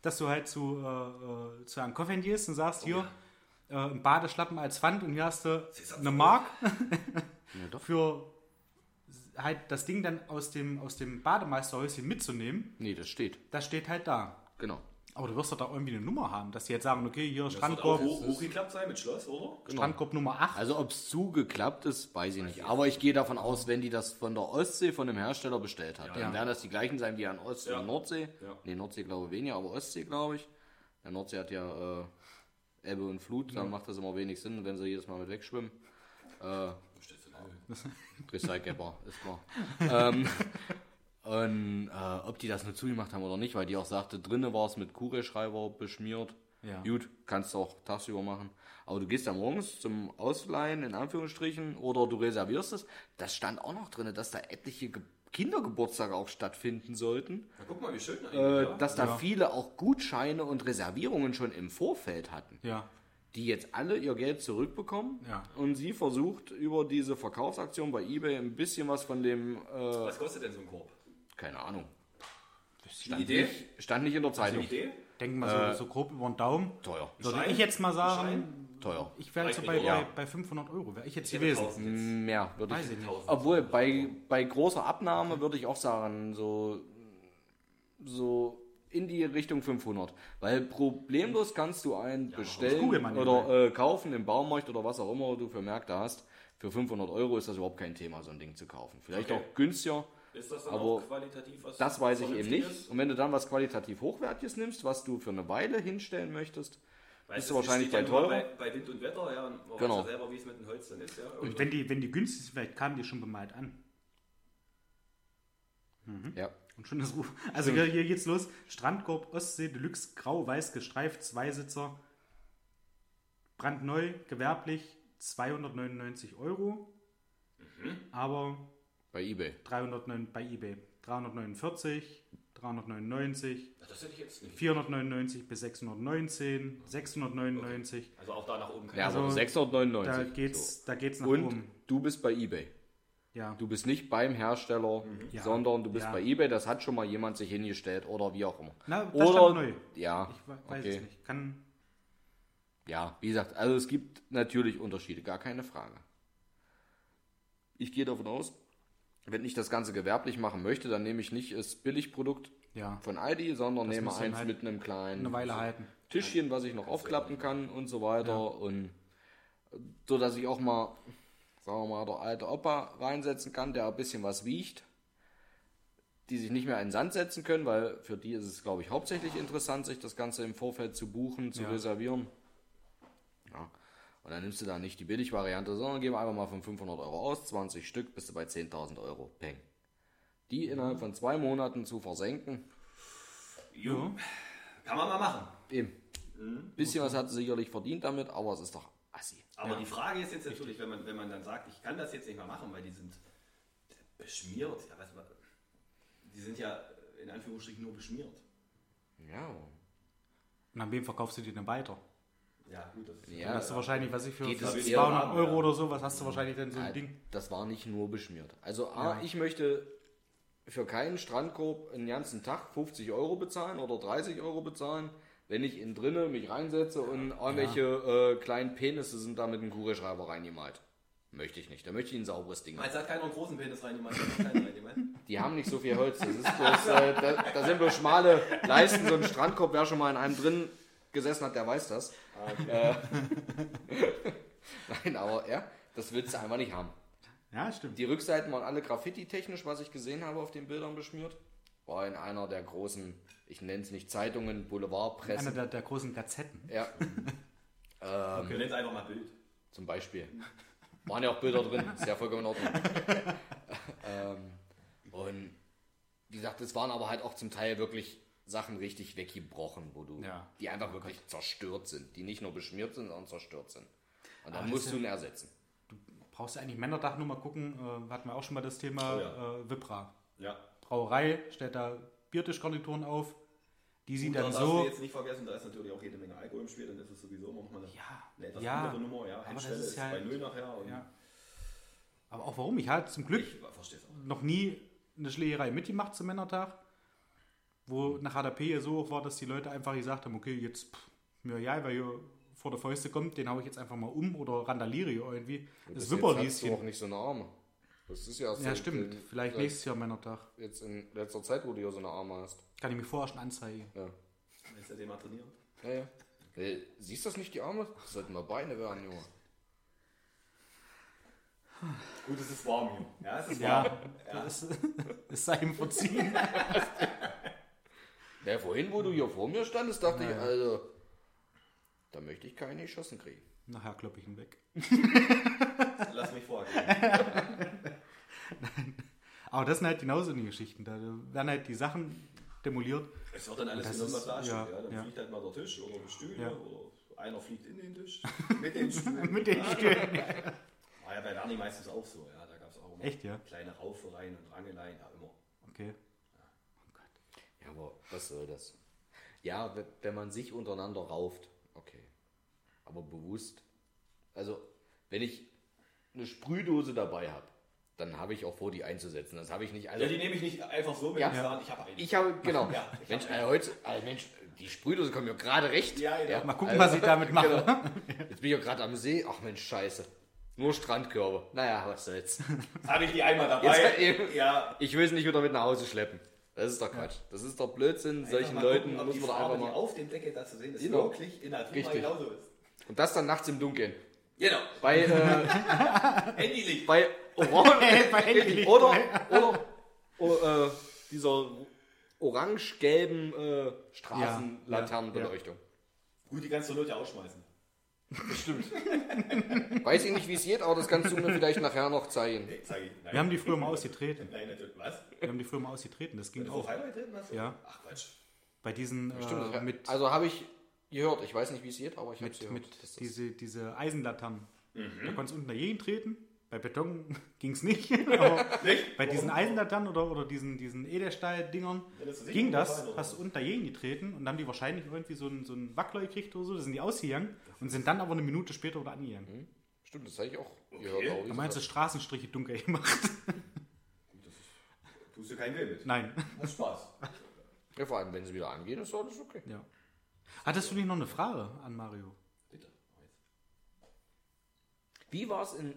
dass du halt zu, äh, äh, zu einem Coffin gehst und sagst, hier, äh, ein Badeschlappen als Pfand und hier hast du eine Mark Ja, doch. für halt das Ding dann aus dem, aus dem Bademeisterhäuschen mitzunehmen. Nee, das steht. Das steht halt da. Genau. Aber du wirst doch da irgendwie eine Nummer haben, dass die jetzt sagen, okay, hier Das wird auch Strandkorb, hoch, hochgeklappt sein mit Schloss, oder? Strandkorb Nummer 8. Also ob es zugeklappt ist, weiß ich nicht. Aber ich gehe davon aus, wenn die das von der Ostsee von dem Hersteller bestellt hat, dann Ja. werden das die gleichen sein wie an Ost- Ja. und Nordsee. Ja. Nee, Nordsee glaube ich weniger, aber Ostsee glaube ich. Der Nordsee hat ja äh, Ebbe und Flut, dann macht das immer wenig Sinn, wenn sie jedes Mal mit wegschwimmen. Äh, Recycelbar, ist klar. ähm, und äh, ob die das nur zugemacht haben oder nicht, weil die auch sagte, drinnen war es mit Kugelschreiber beschmiert. Ja. Gut, kannst du auch tagsüber machen. Aber du gehst ja morgens zum Ausleihen, in Anführungsstrichen, oder du reservierst es. Das stand auch noch drin, dass da etliche ge Kindergeburtstage auch stattfinden sollten, Na, guck mal, wie schön eigentlich. äh, ja? dass da Ja. viele auch Gutscheine und Reservierungen schon im Vorfeld hatten, Ja. die jetzt alle ihr Geld zurückbekommen Ja. und sie versucht über diese Verkaufsaktion bei eBay ein bisschen was von dem, äh, Was kostet denn so ein Korb? keine Ahnung, Eine Idee? nicht, stand nicht in der Zeitung. Idee? Denken wir so, so grob über den Daumen. Teuer, Würde ich jetzt mal sagen? Teuer. ich wäre jetzt bei, bei, bei 500 Euro. Wäre ich jetzt Ich gewesen. 1000 jetzt. Mehr würde ich. ich nicht. 1000. Obwohl bei, bei großer Abnahme würde ich auch sagen, so, so in die Richtung 500. Weil problemlos kannst du einen bestellen Google mal oder äh, kaufen im Baumarkt oder was auch immer du für Märkte hast. Für 500 Euro ist das überhaupt kein Thema, so ein Ding zu kaufen. Vielleicht Okay. auch günstiger, Ist das dann Aber auch qualitativ was das weiß ich eben nicht. Und wenn du dann was qualitativ Hochwertiges nimmst, was du für eine Weile hinstellen möchtest, Weißt bist du es wahrscheinlich bei ja teurer. Bei, bei Wind und Wetter, ja, und man Genau. weiß ja selber, wie es mit dem Holz dann ist. Ja. Und wenn die, wenn die günstig sind, vielleicht kamen die schon bemalt an. Ja. Und schon das Ruf. Also hier, hier geht's los. Strandkorb Ostsee Deluxe grau-weiß gestreift, Zweisitzer. Brandneu, gewerblich 299 Euro. Aber Bei eBay. 309 bei eBay 349, 399, Ach, das hätte ich jetzt nicht. 499 bis 619, 699. Also auch da nach oben Ja, Also, aber 699. Da geht's, da geht's nach Und oben. du bist bei eBay. Ja. Du bist nicht beim Hersteller, Ja. sondern du bist Ja. bei eBay. Das hat schon mal jemand sich hingestellt oder wie auch immer. Na, das oder neu. ja, Ich we- weiß okay. es nicht. Kann, Ja, wie gesagt, also es gibt natürlich Unterschiede, gar keine Frage. Ich gehe davon aus, wenn ich das Ganze gewerblich machen möchte, dann nehme ich nicht das Billigprodukt ja, von Aldi, sondern nehme muss dann eins halt mit einem kleinen eine Weile halten. Tischchen, was ich noch aufklappen kann und so weiter. Und so, dass ich auch mal, sagen wir mal, der alte Opa reinsetzen kann, der ein bisschen was wiegt, die sich nicht mehr in den Sand setzen können, weil für die ist es, glaube ich, hauptsächlich interessant, sich das Ganze im Vorfeld zu buchen, zu Ja. reservieren. Ja. Und dann nimmst du da nicht die Billigvariante, sondern gehen wir einfach mal von 500 Euro aus, 20 Stück, bist du bei 10.000 Euro. Peng. Die innerhalb von zwei Monaten zu versenken, Jo. Kann man mal machen. Eben. Bisschen was hat sie sicherlich verdient damit, aber es ist doch assi. Aber die Frage ist jetzt natürlich, wenn man, wenn man dann sagt, ich kann das jetzt nicht mehr machen, weil die sind beschmiert. Ja, was, die sind ja in Anführungsstrichen nur beschmiert. Ja. Und an wem verkaufst du die denn weiter? Ja, gut, das ist Ja. Hast du wahrscheinlich, was ich für, Geht für es 200 eher haben, Euro ja. oder so, was hast du wahrscheinlich denn so ein Ding? Das war nicht nur beschmiert. Also A, ich möchte für keinen Strandkorb einen ganzen Tag 50 Euro bezahlen oder 30 Euro bezahlen, wenn ich innen drinne mich reinsetze und irgendwelche äh, kleinen Penisse sind da mit einem Kugelschreiber reingemalt. Möchte ich nicht. Da möchte ich ein sauberes Ding. Meinst du, hat keiner einen großen Penis reingemacht. Die haben nicht so viel Holz. Das ist bloß, äh, da, da sind bloß schmale Leisten. So ein Strandkorb, wer schon mal in einem drin gesessen hat, der weiß das. Äh, Nein, aber ja, das willst du einfach nicht haben. Ja, stimmt. Die Rückseiten waren alle graffiti-technisch, was ich gesehen habe auf den Bildern beschmiert. War in einer der großen, ich nenne es nicht Zeitungen, Einer Boulevardpressen. der, der großen Gazetten. Ja, Wir nennen es einfach mal Bild. zum Beispiel. Waren ja auch Bilder drin, ist ja vollkommen in Ordnung. ähm, und wie gesagt, es waren aber halt auch zum Teil wirklich Sachen richtig weggebrochen, wo du, Ja. die einfach wirklich zerstört sind, die nicht nur beschmiert sind, sondern zerstört sind. Und dann das musst du ihn ersetzen. Brauchst du eigentlich Männerdach nur mal gucken, äh, hatten wir auch schon mal das Thema Oh ja. äh, Vipra. Ja. Brauerei stellt da Biertischgarnituren auf. Die sieht Gut, dann du so. jetzt nicht vergessen, da ist natürlich auch jede Menge Alkohol im Spiel, dann ist es sowieso immer noch mal eine, Ja, eine etwas ja, andere Nummer. Ja, aber das ist ist, ja bei halt- Null nachher. Und Ja. Aber auch warum? Ich hatte zum Glück noch nie eine Schlägerei mitgemacht zum Männertag, wo nach HDP so hoch war, dass die Leute einfach gesagt haben, okay, jetzt pff, mir ja, weil hier vor der Fäuste kommt, den hau ich jetzt einfach mal um oder randaliere hier irgendwie. Das hast du Wipperlieschen. auch nicht so eine Arme. Das ist ja, Ja, seit- stimmt. in- Vielleicht seit nächstes Jahr Männertag. Jetzt in letzter Zeit, wo du hier so eine Arme hast. Kann ich mir vorher schon anzeigen. Ja. Willst du den mal trainieren? Ja, ja. Äh, Siehst du das nicht, die Arme? Das sollten mal Beine werden, Junge. Gut, es ist warm hier. Ja, es ist warm. Ja, Das, es sei ihm verziehen. Ja, vorhin, wo du hier vor mir standest, dachte ich, also, da möchte ich keinen geschossen kriegen. Nachher klopp ich ihn weg. Lass mich vorgehen. Aber das sind halt genauso die Geschichten. Da werden halt die Sachen demoliert. Es wird dann alles in ist- irgendwas ja. Ja, dann ja. fliegt halt mal der Tisch oder die Stühle Ja. oder einer fliegt in den Tisch mit den Stühlen. Mit den Stühlen. War ja bei Werni meistens auch so. Ja, da gab es auch immer. Echt, ja? Kleine Raufereien und Rangeleien, ja immer. Okay. Ja, aber was soll das? Ja, we- wenn man sich untereinander rauft, okay. Aber bewusst. Also, wenn ich eine Sprühdose dabei habe, dann habe ich auch vor, die einzusetzen. Das habe ich nicht. Also, Ja, die nehme ich nicht einfach so mit Ja. sagen, ich habe eine. ich habe, genau. Ja, ich Mensch, hab äh, heute, äh, Mensch, die Sprühdose kommt mir gerade recht. Ja, genau. Mal gucken, was ich damit mache. Genau. Jetzt bin ich ja gerade am See. Ach Mensch, scheiße. Nur Strandkörbe. Naja, was soll's. Jetzt habe ich die einmal dabei. Jetzt ja. Ich will es nicht wieder mit nach Hause schleppen. Das ist doch Quatsch. Das ist doch Blödsinn. Solchen Einfach mal Leuten gucken, muss man doch einfach mal. auf dem Deckel da zu sehen ist, Genau. wirklich in der Natur Richtig. genauso ist. Und das dann nachts im Dunkeln. Genau. Bei, äh, Handylicht. bei Orange. Bei Handylicht. oder oder oh, äh, dieser orange-gelben äh, Straßenlaternenbeleuchtung. Gut, die kannst du nur ja ausschmeißen. Weiß ich nicht, wie es geht, aber das kannst du mir vielleicht nachher noch zeigen. Nee, zeig ich. Nein. Wir haben die früher mal ausgetreten. Nein, natürlich. Was? Wir haben die früher mal ausgetreten. Das ging auch. vor Highway treten hast? Ja. Ach Quatsch. Bei diesen Stimmt, äh, mit, also habe ich gehört. Ich weiß nicht, wie es geht, aber ich habe es gehört. mit diese, diese Eisenlaternen. Mhm. Da konntest du unten dagegen treten. Bei Beton ging es nicht. Aber Nicht? bei diesen Eisenlaternen oder, oder diesen, diesen Edelstahl-Dingern es sicher ging das. oder Hast du was? unten dagegen getreten und dann haben die wahrscheinlich irgendwie so einen, so einen Wackler gekriegt oder so. Da sind die ausgegangen und sind dann aber eine Minute später wieder angegangen. Stimmt, das habe ich auch gehört. aber wie Da meinst du Straßenstriche dunkel gemacht? Tust du keinen Weh mit. Nein. Hast Spaß. ja, vor allem, wenn sie wieder angehen, ist alles okay. Ja. Hattest du nicht noch eine Frage an Mario? Bitte. Wie war es in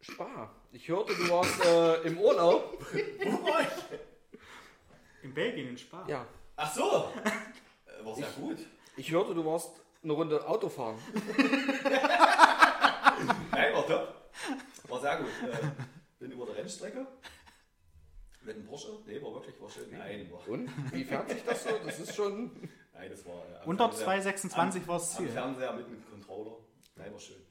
Spa? Ich hörte, du warst äh, im Urlaub. Wo war ich? In Belgien, in Spa. Ja. Ach so. Äh, War sehr gut. Ich hörte, du warst eine Runde Autofahren. Nein, war top. War sehr gut. Äh, bin über der Rennstrecke. Mit einem Porsche. Nee, war wirklich, war schön. Nein, war, Und? Wie fährt sich das so? Das ist schon. nein das war. Äh, am Unter Fernseher- 2,26 war das Am Ziel. Fernseher mit einem Controller. Nein, war schön.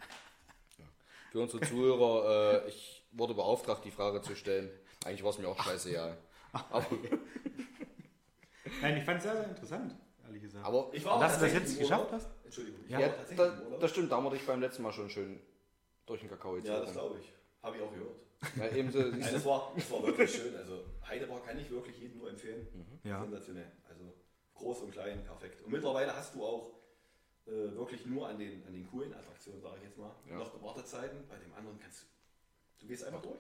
Für unsere Zuhörer, äh, ich wurde beauftragt, die Frage zu stellen. Eigentlich war es mir auch scheißegal. Aber, Nein, ich fand es sehr, sehr interessant, ehrlich gesagt. aber Ich war auch Dass du das tatsächlich jetzt im Urlaub. geschafft hast? Entschuldigung. Ich Ja, ja, tatsächlich da, im Urlaub. das stimmt, da haben wir dich beim letzten Mal schon schön durch den Kakao ja, das glaube ich. Habe ich auch gehört. Ja, ebenso, siehst Nein, das war, das war wirklich schön. Also Heidepark kann ich wirklich jedem nur empfehlen. Ja. Sensationell. Also groß und klein, perfekt. Und mittlerweile hast du auch äh, wirklich nur an den, an den coolen Attraktionen, sage ich jetzt mal, Ja. noch Wartezeiten. Bei dem anderen kannst du, du gehst einfach durch.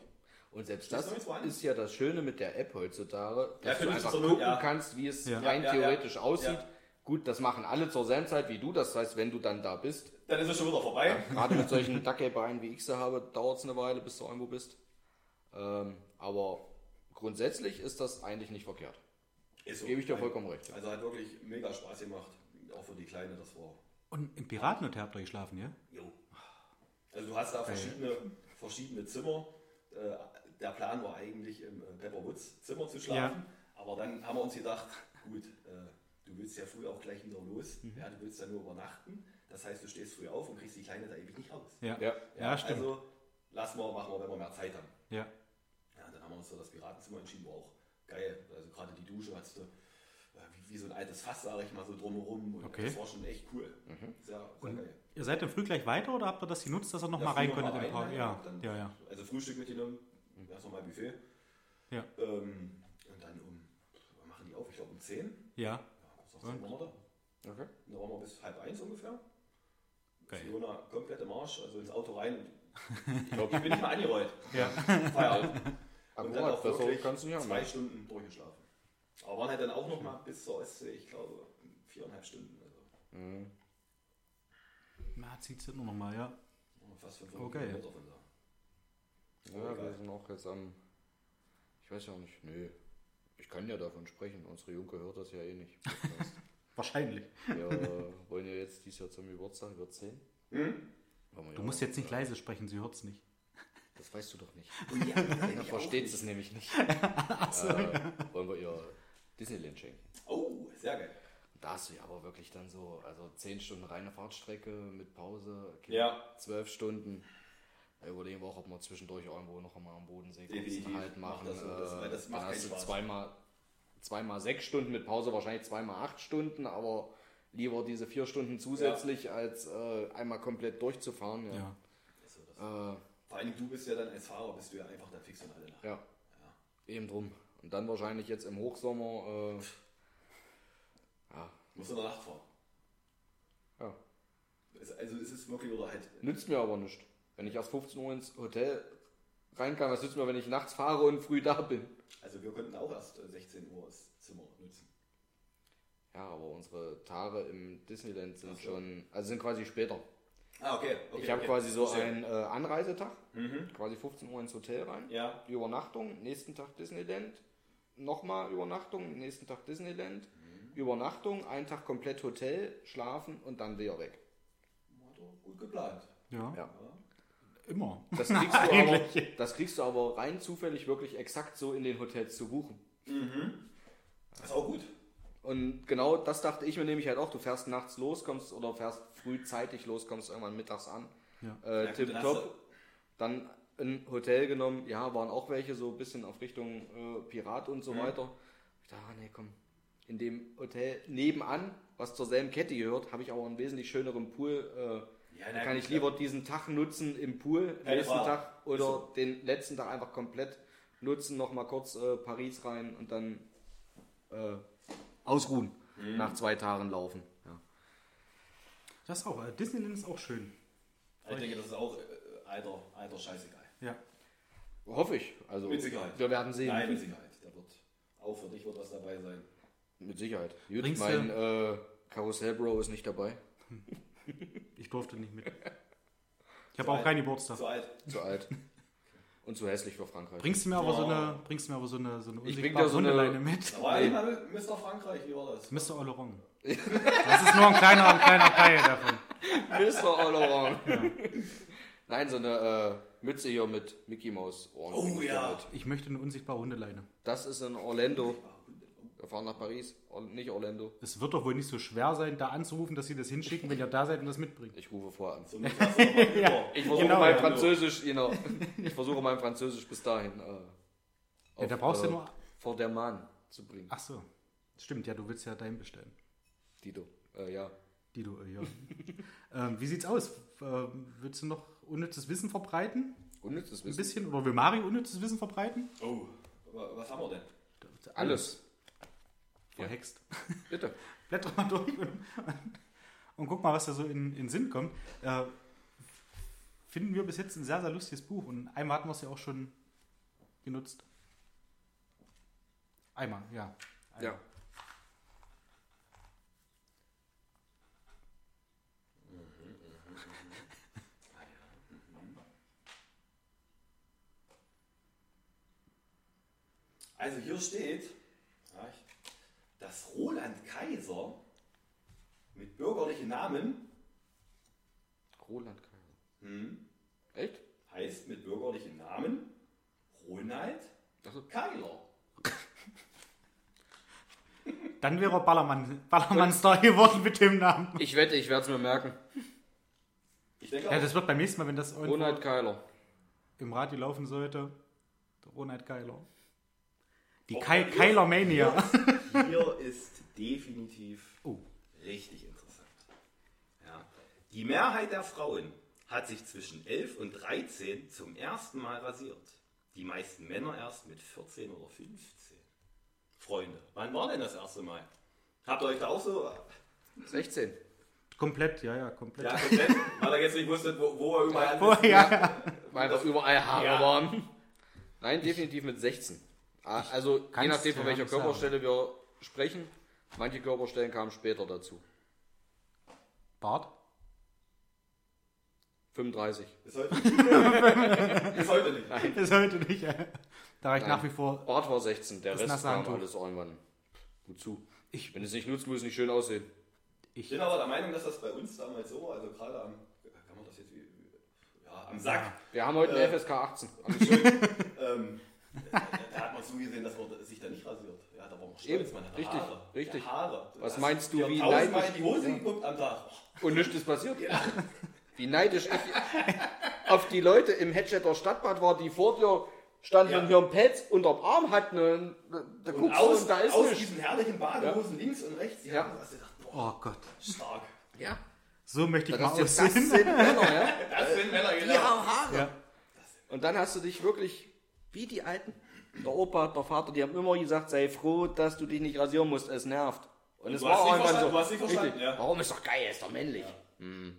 Und selbst das ist ja das Schöne mit der App heutzutage, dass Ja, du einfach gucken ja. kannst, wie es Ja. rein Ja, ja, ja. theoretisch aussieht. Ja. Gut, das machen alle zur selben Zeit wie du. Das heißt, wenn du dann da bist, Dann ist es schon wieder vorbei. gerade mit solchen Dackelbeinen wie ich sie habe, dauert es eine Weile, bis du irgendwo bist. Ähm, aber grundsätzlich ist das eigentlich nicht verkehrt. Ist so. Gebe ich dir vollkommen recht. Also hat wirklich mega Spaß gemacht. Auch für die Kleine, das war. Und im Piratenhotel habt ihr geschlafen, ja? Jo. Also du hast da verschiedene, verschiedene Zimmer. Äh, der Plan war eigentlich im äh, Pepper Woods Zimmer zu schlafen. Aber dann haben wir uns gedacht, gut, äh, du willst ja früh auch gleich wieder los. Mhm. Ja, du willst ja nur übernachten. Das heißt, du stehst früh auf und kriegst die Kleine da ewig nicht raus. Ja. Ja. Ja, stimmt. Also lassen wir, machen wir, wenn wir mehr Zeit haben. Ja. Ja, dann haben wir uns für das Piratenzimmer entschieden, war auch geil. Also gerade die Dusche hattest du wie, wie so ein altes Fass, sage ich mal, so drumherum. Und Okay. Das war schon echt cool. Sehr, sehr geil. Ihr seid dann früh gleich weiter oder habt ihr das genutzt, dass ihr noch Ja, mal rein noch könntet im Park? Ja, dann- ja, ja. Also Frühstück mitgenommen, erst nochmal Buffet. Ja. Ähm, und dann um, wann machen die auf? Ich glaube um 10. Ja, Ja, kurz nach 10 waren wir da. Okay. Und da waren wir bis halb eins ungefähr. Geil. Fiona komplett im Arsch, also ins Auto rein. Ich glaube, ich bin nicht mal angerollt. ja. Feierabend. Und dann auch wirklich kannst du nicht zwei Stunden durchgeschlafen. Aber waren halt dann auch noch mal bis zur Ostsee, ich glaube, viereinhalb Stunden. Also Na, zieht es nur noch mal, ja. fast 500 Okay. Kilometer von da. Ja, egal. wir sind auch jetzt am. Ich weiß ja nicht, nö. Ich kann ja davon sprechen. Unsere Junke hört das ja eh nicht. Wahrscheinlich. Wir äh, wollen ja jetzt dieses Jahr zum Geburtstag, wird 10. Hm? Du musst jetzt nicht leise sprechen, sie hört es nicht. Das weißt du doch nicht. Und ja, Er versteht es nämlich nicht. äh, wollen wir ihr Disneyland schenken. Oh, sehr geil. Da hast du ja aber wirklich dann so, also 10 Stunden reine Fahrtstrecke mit Pause, okay, Ja. 12 Stunden. Da überlegen wir auch, ob wir zwischendurch irgendwo noch einmal am Bodensee einen Halt Mach machen. das so, das- äh, das macht dann hast du zweimal, zweimal sechs Stunden mit Pause, wahrscheinlich zweimal acht Stunden, aber lieber diese vier Stunden zusätzlich, als äh, einmal komplett durchzufahren. Ja. Ja. Also das Äh, Vor allem du bist ja dann als Fahrer, bist du ja einfach der Fix und alle nach. Ja. Eben drum. Und dann wahrscheinlich jetzt im Hochsommer. Äh, Musst du in der Nacht fahren. ja. Es- Also ist es wirklich oder halt. Nützt mir aber nicht. Wenn ich erst 15 Uhr ins Hotel rein kann, was nützt mir, wenn ich nachts fahre und früh da bin? Also wir könnten auch erst äh, 16 Uhr das Zimmer nutzen. Ja, aber unsere Tage im Disneyland sind so. schon, also sind quasi später. Ah, okay. okay ich habe okay. quasi so einen äh, Anreisetag, quasi 15 Uhr ins Hotel rein, Ja. Übernachtung, nächsten Tag Disneyland, nochmal Übernachtung, nächsten Tag Disneyland, Übernachtung, einen Tag komplett Hotel, schlafen und dann wieder weg. Gut geplant. Ja, Ja. immer. Das kriegst, du aber, das kriegst du aber rein zufällig wirklich exakt so in den Hotels zu buchen. Das ist auch gut. Und genau das dachte ich mir nämlich halt auch. Du fährst nachts los, kommst oder fährst frühzeitig los, kommst irgendwann mittags an. Ja. Äh, Ja, gut, Tip dann hast top. Dann ein Hotel genommen. Ja, waren auch welche so ein bisschen auf Richtung äh, Pirat und so Mhm. weiter. Ich dachte, ah, nee, komm. In dem Hotel nebenan, was zur selben Kette gehört, habe ich aber einen wesentlich schöneren Pool. Äh, Ja, da kann ich lieber diesen Tag nutzen im Pool, Keine nächsten. Tag oder so. den letzten Tag einfach komplett nutzen, nochmal kurz äh, Paris rein und dann äh, ausruhen. Mhm. Nach zwei Tagen laufen. Ja. Das auch. äh, Disneyland ist auch schön. Ich denke, das ist auch äh, alter, alter Scheißegal. Ja. Hoffe ich. Also, Mit Sicherheit. Wir werden sehen. Nein, mit Sicherheit. Da wird auch für dich wird was dabei sein. Mit Sicherheit. Gut, Bringst mein äh, Karussell-Bro ist nicht dabei. Ich durfte nicht mit. Ich habe Zu auch alt. keinen Geburtstag. So alt. Zu alt. Und zu hässlich für Frankreich. Bringst du mir aber so Ja. eine, bringst du mir aber so eine, so eine Ich bring unsichtbare dir so eine- Hundeleine mit. War einmal Mr. Frankreich, wie war das? Mr. Oleron. Das ist nur ein kleiner, ein kleiner Teil davon. Mr. Oloron. Nein, so eine äh, Mütze hier mit Mickey Mouse Ohren. Oh ja. mit. Ich möchte eine unsichtbare Hundeleine. Das ist in Orlando. Wir fahren nach Paris. Nicht Orlando. Es wird doch wohl nicht so schwer sein, da anzurufen, dass sie das hinschicken, wenn ihr da seid und das mitbringt. Ich rufe vorher an. Über. Ich versuche Genau, mein ja. Französisch, genau. Ich versuche mein Französisch bis dahin äh, Ja, da brauchst du äh, nur- vor der Mann zu bringen. Ach so. Stimmt, ja, du willst ja dahin bestellen. Dito. Äh, ja. Die du, äh, ja. ähm, wie sieht's aus? Ähm, willst du noch unnützes Wissen verbreiten? Unnützes Ein Wissen. bisschen? Oder will Mario unnützes Wissen verbreiten? Oh, wa- was haben wir denn? Alles. Verhext. Bitte. Blätter mal durch und, und guck mal, was da so in, in Sinn kommt. Äh, finden wir bis jetzt ein sehr, sehr lustiges Buch und einmal hatten wir es ja auch schon genutzt. Einmal, ja. Einmal. Ja. Also hier steht, dass Roland Kaiser mit bürgerlichen Namen Roland Kaiser. hm, Echt? heißt mit bürgerlichen Namen Ronald Achso. Keiler. Dann wäre er Ballermann, Ballermann-Star geworden mit dem Namen. Ich wette, ich werde es mir merken. Ich denke Ja, das wird beim nächsten Mal, wenn das Ronald Keiler. im Radio laufen sollte, Ronald Keiler. Die hier- Keiler Mania. Hier ist definitiv Oh. richtig interessant. Ja. Die Mehrheit der Frauen hat sich zwischen 11 und 13 zum ersten Mal rasiert. Die meisten Männer erst mit 14 oder 15. Freunde, wann war denn das erste Mal? Habt ihr euch da auch so 16. komplett, ja, ja, komplett. ja, komplett, weil ihr jetzt nicht wusstet, wo, wo er überall Oh, ja. Weil einfach überall Haare Ja. waren. Nein, definitiv mit 16. Ah, Also je nachdem, von welcher nicht sagen. Körperstelle wir sprechen. Manche Körperstellen kamen später dazu. Bart? 35. Bis heute, bis heute nicht. Ist heute nicht. ja. Da war ich Nein. nach wie vor. Bart war 16, der Rest kam alles irgendwann gut zu. Ich- Wenn es nicht nutzt, muss es nicht schön aussehen. Ich bin aber der Meinung, dass das bei uns damals so war, also gerade am, kann man das jetzt wie, wie- ja, am Sack, Wir haben heute eine Äh. FSK 18. ähm, man zugesehen, dass man sich da nicht rasiert. Ja, da war man stolz, Eben, man richtig, Haare. richtig. Ja, Haare. Was meinst du, wie neidisch- in die Hose geguckt am Tag? Und nichts ist passiert. Wie neidisch ich auf die Leute im Hedgetter Stadtbad war, die vor dir standen Ja. und hier einen Pelz unterm Arm hatten. Und da Und guckst aus, du und da ist aus nichts. diesen herrlichen Badehosen links und rechts, Ja. ja. hast du gedacht, boah, Oh Gott. stark. Ja, So möchte ich das, mal das aussehen. sind Männer, ja. Das sind Männer, genau. Die haben Haare. Ja. Und dann hast du dich wirklich, wie die Alten, der Opa, der Vater, die haben immer gesagt, sei froh, dass du dich nicht rasieren musst, es nervt. Und, es war nicht irgendwann so, du hast nicht verstanden, richtig, ja. warum ist doch geil, ist doch männlich. Hm.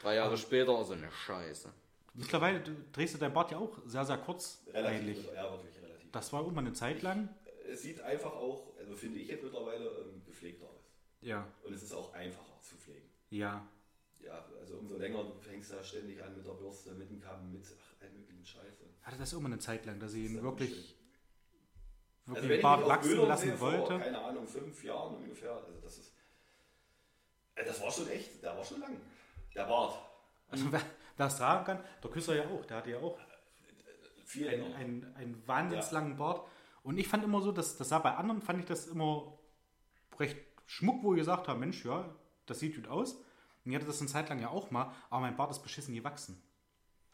Drei Jahre später, so eine Scheiße. Mittlerweile du, drehst du dein Bart ja auch sehr, sehr kurz Relativ. eigentlich. Ja, wirklich relativ. Das war immer eine Zeit lang. Es sieht einfach auch, also finde ich jetzt mittlerweile, ähm, gepflegter aus. Ja. Und es ist auch einfacher zu pflegen. Ja. Ja, also umso länger du fängst da ständig an mit der Bürste, mit dem Kamm, mit ach, allen möglichen Scheiße. Hatte das immer eine Zeit lang, dass ich ihn ja wirklich, wirklich Also Bart wachsen Bildern lassen sehe, vor, wollte. keine Ahnung, fünf Jahren ungefähr, also das ist, äh, das war schon echt, der war schon lang. Der Bart. Also wer, wer es tragen kann, der Küsser ja auch, der hatte ja auch Viel einen, einen, einen wahnsinnslangen Bart. Und ich fand immer so, dass das sah bei anderen, fand ich das immer recht schmuck, wo ich gesagt habe, Mensch, ja, das sieht gut aus. Und ich hatte das eine Zeit lang ja auch mal, aber mein Bart ist beschissen gewachsen.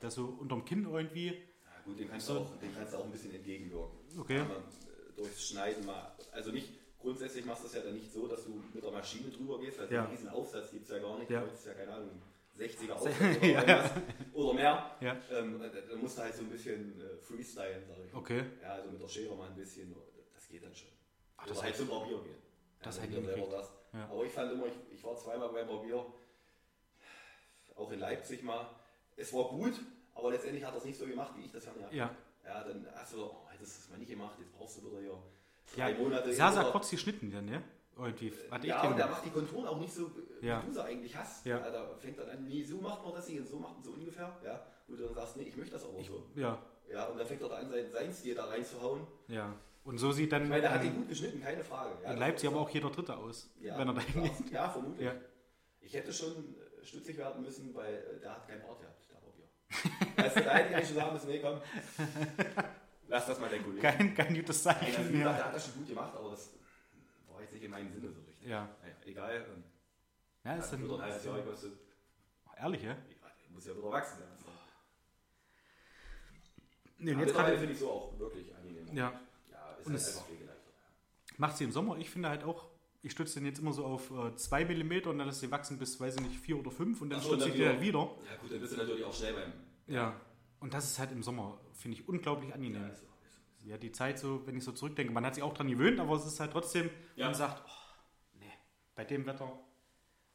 Der ist so unterm Kinn irgendwie, gut, den kannst, du auch, den kannst du auch ein bisschen entgegenwirken. Okay. Aber, äh, durchs Schneiden mal, also nicht, grundsätzlich machst du es ja dann nicht so, dass du mit der Maschine drüber gehst, weil Ja. so diesen Aufsatz gibt es ja gar nicht. Ja. Das ist ja keine Ahnung, 60er Aufsatz oder, Ja. oder mehr. Ja. Ähm, da, da musst du halt so ein bisschen äh, freestylen, sag ich. Okay. Ja, also mit der Schere mal ein bisschen, das geht dann schon. Ach, das oder halt zum Barbier gehen. das ja, hätte ich selber das. Ja. Aber ich fand immer, ich, ich war zweimal beim Barbier, auch in Leipzig mal. Es war gut, aber letztendlich hat er es nicht so gemacht, wie ich das Ja. habe. Ja, dann hast du, oh, hättest du es mal nicht gemacht, jetzt brauchst du wieder hier Ja, drei Monate. sehr, sehr oder- kurz geschnitten dann, ja? Irgendwie. Hatte Ja, ich und der macht die Konturen auch nicht so, wie Ja. du sie eigentlich hast. Ja. da fängt dann an, nee, so macht man das nicht und so macht man so ungefähr. Ja, du dann sagst, nee, ich möchte das aber so. ja, Ja, und dann fängt er da an, sein, sein Stil da reinzuhauen. ja. Und so sieht dann Ich meine, der hat ihn gut geschnitten, keine Frage. Ja, in Leipzig aber auch- jeder Dritte aus, ja, wenn er da ja, hingeht. ja, vermutlich. Ja. Ich hätte schon stutzig werden müssen, weil äh, der hat keinen Bart gehabt. Weißt du, da hätte ich eigentlich schon sagen müssen, nee, komm, lass das mal der Kollege. Kein, kein gutes also, Zeichen wie gesagt, mehr. der hat das schon gut gemacht, aber das war jetzt nicht in meinem Sinne so richtig. Ja. Naja, egal. ähm, Ja, ist dann, ein halbes Jahr gekostet. ehrlich, ja? Ja, muss ja wieder wachsen. Ja. Nee, und jetzt gerade, finde ich so auch wirklich angenehm. ja, Ja, ist Und halt einfach pflegeleichter. macht sie im Sommer. Ich finde halt auch, ich stütze den jetzt immer so auf 2 mm und dann lässt sie wachsen bis, weiß ich nicht, 4 oder 5 und dann Ach stütze ich die halt wieder- wieder. Ja gut, dann bist du natürlich auch schnell beim... Ja. Und das ist halt im Sommer, finde ich, unglaublich angenehm. Ja, ist so, ist so. Ja, die Zeit so, wenn ich so zurückdenke, man hat sich auch dran gewöhnt, aber es ist halt trotzdem, Ja. man sagt, oh, nee, bei dem Wetter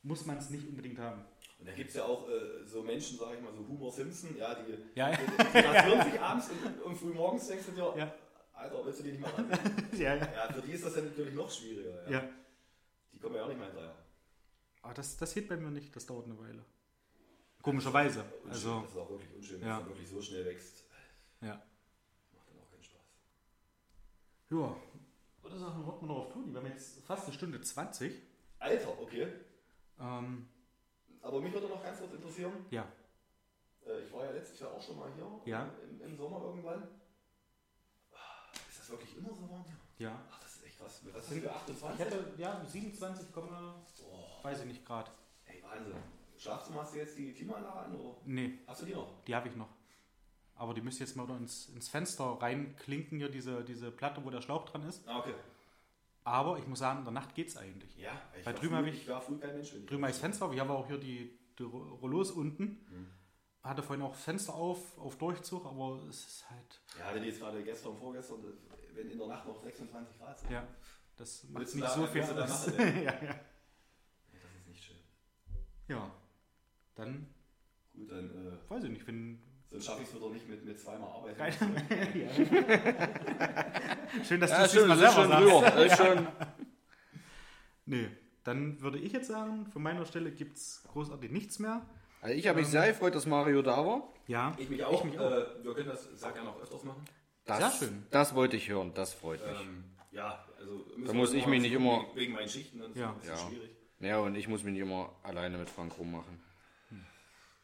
muss man es nicht unbedingt haben. Und da gibt es ja auch äh, so Menschen, sag ich mal, so Homer Simpson, ja, die, Ja, die, die rasieren sich abends und, und früh morgens denkst du dir, Ja. Alter, willst du die nicht mal ja, ja. ja, für die ist das dann natürlich noch schwieriger. Ja. ja. Die kommen ja auch nicht mehr hinterher. Aber das, das geht bei mir nicht, das dauert eine Weile. Komischerweise. Unschön, Also, das ist auch wirklich unschön, Ja. dass er wirklich so schnell wächst. ja. Macht dann auch keinen Spaß. Ja. Oder sagen wir, warten wir noch auf Toni. Wir haben jetzt fast eine Stunde 20. Alter, okay. Ähm, Aber mich würde noch ganz kurz interessieren, ja. äh, ich war ja letztes Jahr auch schon mal hier Ja. im, im Sommer irgendwann. Ist das wirklich immer so warm hier? Ja. Ach, das ist echt krass. Was sind wir, 28? Ich hätte, ja, 27, Oh, weiß ich nicht gerade. ey, Wahnsinn. Schlafzimmer hast du jetzt die Klimaanlage an oder Nee, hast du die noch? die habe ich noch. Aber die müsste jetzt mal ins, ins Fenster reinklinken, hier diese, diese Platte, wo der Schlauch dran ist. Ah, okay. Aber ich muss sagen, in der Nacht geht es eigentlich. Ja, ich Bei war drüben früh- ich- Ich war früh kein Mensch. wenn ich- Drüben ist Fenster, wir haben auch hier die, die Ro- Rollos unten. Hatte vorhin auch Fenster auf, auf Durchzug, aber es ist halt, Ja, wenn die jetzt gerade gestern, vorgestern, wenn in der Nacht noch 26 Grad sind. ja, das macht nicht da- so viel aus. ja, ja. Nee, das ist nicht schön. ja, dann Gut, dann äh, weiß ich nicht, wenn dann schaffe ich es wieder nicht mit, mit zweimal Arbeit. Schön, dass Ja, du es schön, mal das ist selber schon sagst. ist schon. Nee, dann würde ich jetzt sagen, von meiner Stelle gibt es großartig nichts mehr. Also ich habe mich sehr gefreut, dass Mario da war. Ja, Ich mich auch. Ich mich auch. Äh, wir können das, sag ja noch öfters machen. Das, Sehr schön. Das wollte ich hören, das freut mich. Ähm, ja, also Da muss ich mich nicht wegen- immer- Wegen meinen Schichten und so, Ja. das ist Ja. schwierig. Ja, und ich muss mich nicht immer alleine mit Frank rummachen.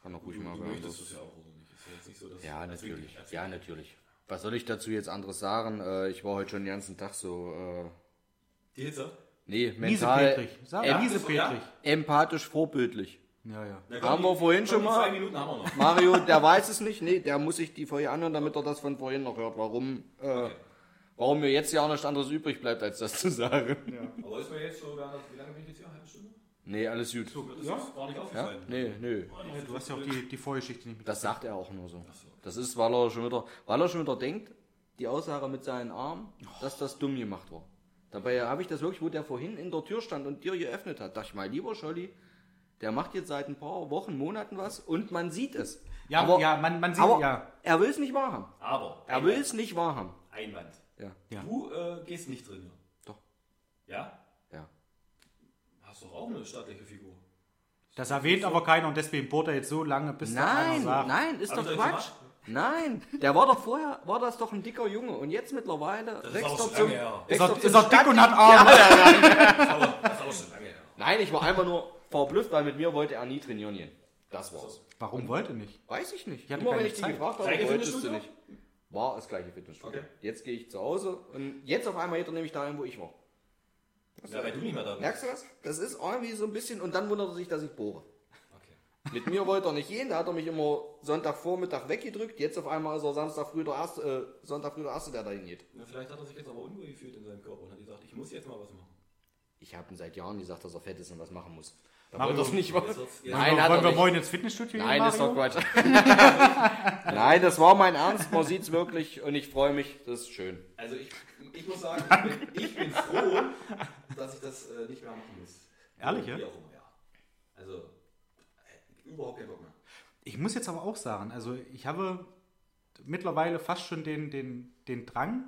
Kann doch ruhig Du, mal du werden. möchtest es ja auch, oder nicht? Ist ja jetzt nicht so, dass Ja, natürlich. als Ja, natürlich. Was soll ich dazu jetzt anderes sagen? Äh, ich war heute schon den ganzen Tag so, äh, Die Hitze? nee, mental. Sag Ja, ja. Empathisch vorbildlich. Ja, ja. Na, Haben wir vorhin schon mal. Zwei Minuten haben wir noch. Mario, der weiß es nicht. Nee, der muss sich die Folge anhören, damit er das von vorhin noch hört. Warum, äh, warum mir jetzt ja auch nichts anderes übrig bleibt, als das zu sagen. Aber ist mir jetzt so, wie lange bin ich jetzt hier? Eine halbe Stunde? Nee, alles gut. So, das ist gar nicht Ja? aufgefallen. Nee, nö. Ja, du hast ja auch die, die Vorgeschichte nicht mit. Das sagt er auch nur so. Das ist, weil er schon wieder, weil er schon wieder denkt, die Aussage mit seinen Armen, dass das dumm gemacht war. Dabei habe ich das wirklich, wo der vorhin in der Tür stand und dir geöffnet hat, dachte ich mal, lieber Scholli, der macht jetzt seit ein paar Wochen, Monaten was und man sieht es. Ja, aber, ja, man, man sieht, aber ja. er will es nicht wahrhaben. Aber, Er will es nicht wahrhaben. Einwand. Ja. Ja. Du äh, gehst nicht drin. Doch. Ja? Ja. Hast doch auch eine stattliche Figur. Das erwähnt aber keiner und deswegen bohrt er jetzt so lange, bis da einer Nein, sagt. nein, ist doch ich das Quatsch. Nein, der war doch vorher, war das doch ein dicker Junge und jetzt mittlerweile ist wächst auch er zum, lange her. Ist er, ist er dick Stadt- und hat Arme. Das ist aber, das ist aber schon lange her. Nein, ich war einfach nur verblüfft, weil mit mir wollte er nie trainieren gehen. Das war's. Warum wollte nicht? Weiß ich nicht. hatte Immer wenn keine ich dich Zeit. gefragt habe, wolltest du nicht. War das gleiche Fitnessstudio. Okay. Jetzt gehe ich zu Hause und jetzt auf einmal geht er nämlich dahin, wo ich war. Ja, weil du nicht mehr da bist. Merkst du das? Das ist irgendwie so ein bisschen und dann wundert er sich, dass ich bohre. Okay. Mit mir wollte er nicht gehen, da hat er mich immer Sonntagvormittag weggedrückt. Jetzt auf einmal ist er Samstag früh der Erste, äh, Sonntag früh der Erste, der dahin geht. Na, vielleicht hat er sich jetzt aber unwohl gefühlt in seinem Körper und hat gesagt, ich muss jetzt mal was machen. Ich habe ihm seit Jahren gesagt, dass er fett ist und was machen muss. Da Machen wollte nicht machen. Jetzt- Nein, hat Wollen wir morgen ins Fitnessstudio gehen, Nein, ist doch Mario? Quatsch. Nein, das war mein Ernst. Man sieht es wirklich und ich freue mich. Das ist schön. Also ich, ich muss sagen, ich bin, ich bin froh, dass ich das äh, nicht mehr machen muss. Ehrlich, ja? Wie auch immer, ja. Also äh, überhaupt keinen Bock mehr. Ich muss jetzt aber auch sagen, also ich habe mittlerweile fast schon den, den, den Drang,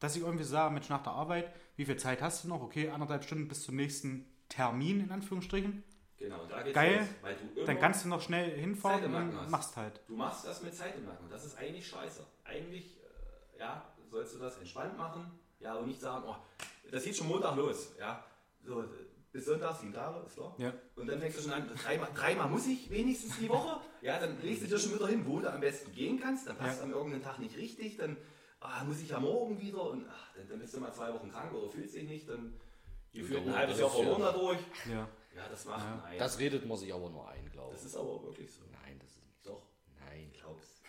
dass ich irgendwie sage, Mensch, nach der Arbeit, wie viel Zeit hast du noch? Okay, anderthalb Stunden bis zum nächsten Termin, in Anführungsstrichen. Genau, da geht's Geil. los, Dann kannst du noch schnell hinfahren und machst halt. Du machst das mit Zeit im Nacken. Das ist eigentlich scheiße. Eigentlich, äh, ja, sollst du das entspannt machen. Ja, und nicht sagen, oh, das geht schon Montag los. Ja, so, bis Sonntag, sieben Tage, ist klar. Ja. Und dann fängst du schon an, dreimal, dreimal muss ich wenigstens die Woche. Ja, dann legst du dir schon wieder hin, wo du am besten gehen kannst. Dann passt Ja. am irgendeinen Tag nicht richtig. Dann ah, muss ich ja morgen wieder. Und ach, dann, dann bist du mal zwei Wochen krank oder fühlst dich nicht. Dann gefühlt ein Ja, halbes das Jahr ja- verloren dadurch. Ja. Ja, das macht nein. Das redet man sich aber nur ein, glaube das ich. ist aber wirklich so. Nein, das ist nicht. Doch, Nein. ich glaub's.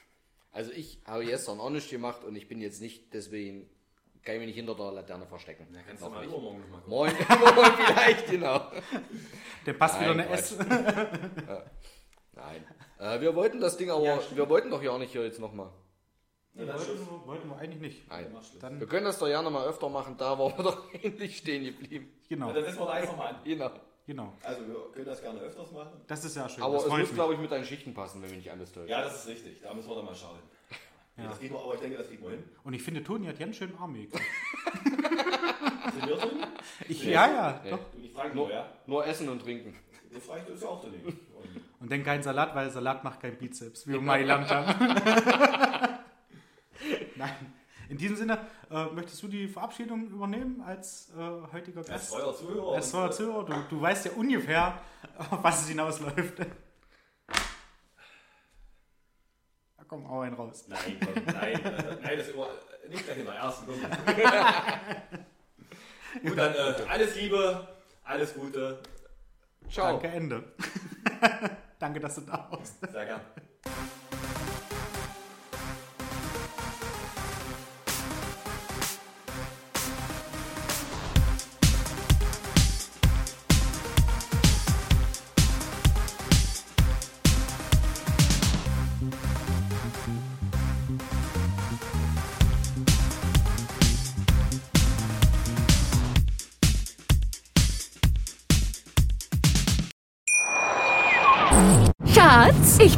Also ich habe gestern auch nichts gemacht und ich bin jetzt nicht, deswegen kann ich mich nicht hinter der Laterne verstecken. Da kannst du mal übermorgen nochmal gucken. Morgen, morgen vielleicht, genau. Dann passt wieder Nein, eine S. Nein. Äh, wir wollten das Ding aber, wir wollten doch ja nicht hier jetzt nochmal. Ja, dann tschüss. wollten wir eigentlich nicht. Nein. Dann, Wir können das doch gerne mal öfter machen, da waren wir doch endlich stehen geblieben. genau, Ja, dann setzen wir da einfach mal an. Genau. Genau. Also wir können das gerne öfters machen. Das ist ja schön. Aber das es muss, glaube ich, mit deinen Schichten passen, wenn wir nicht alles täuschen. Ja, das ist richtig. Da müssen wir dann mal schauen. Ja. Das geht noch, aber ich denke, das kriegen wir hin. Und ich finde, Toni hat ganz schön Arme? Ich, ja, ja, Nee. doch. Ich frage nur, ja? Nur essen und trinken. Das frage ich das ist ja auch drin. Und Und dann kein Salat, weil Salat macht kein Bizeps, wie wir mal gelernt haben. Nein. In diesem Sinne, äh, möchtest du die Verabschiedung übernehmen als äh, heutiger als Gast? treuer Zuhörer. Als treuer äh, Zuhörer, du, du weißt ja ungefähr, auf was es hinausläuft. Da kommt auch ein raus. Nein, komm, nein, äh, nein, das ist immer äh, nicht gleich in der ersten Runde. Gut, dann äh, alles Liebe, alles Gute. Ciao. Danke, Ende. Danke, dass du da warst. Sehr gern.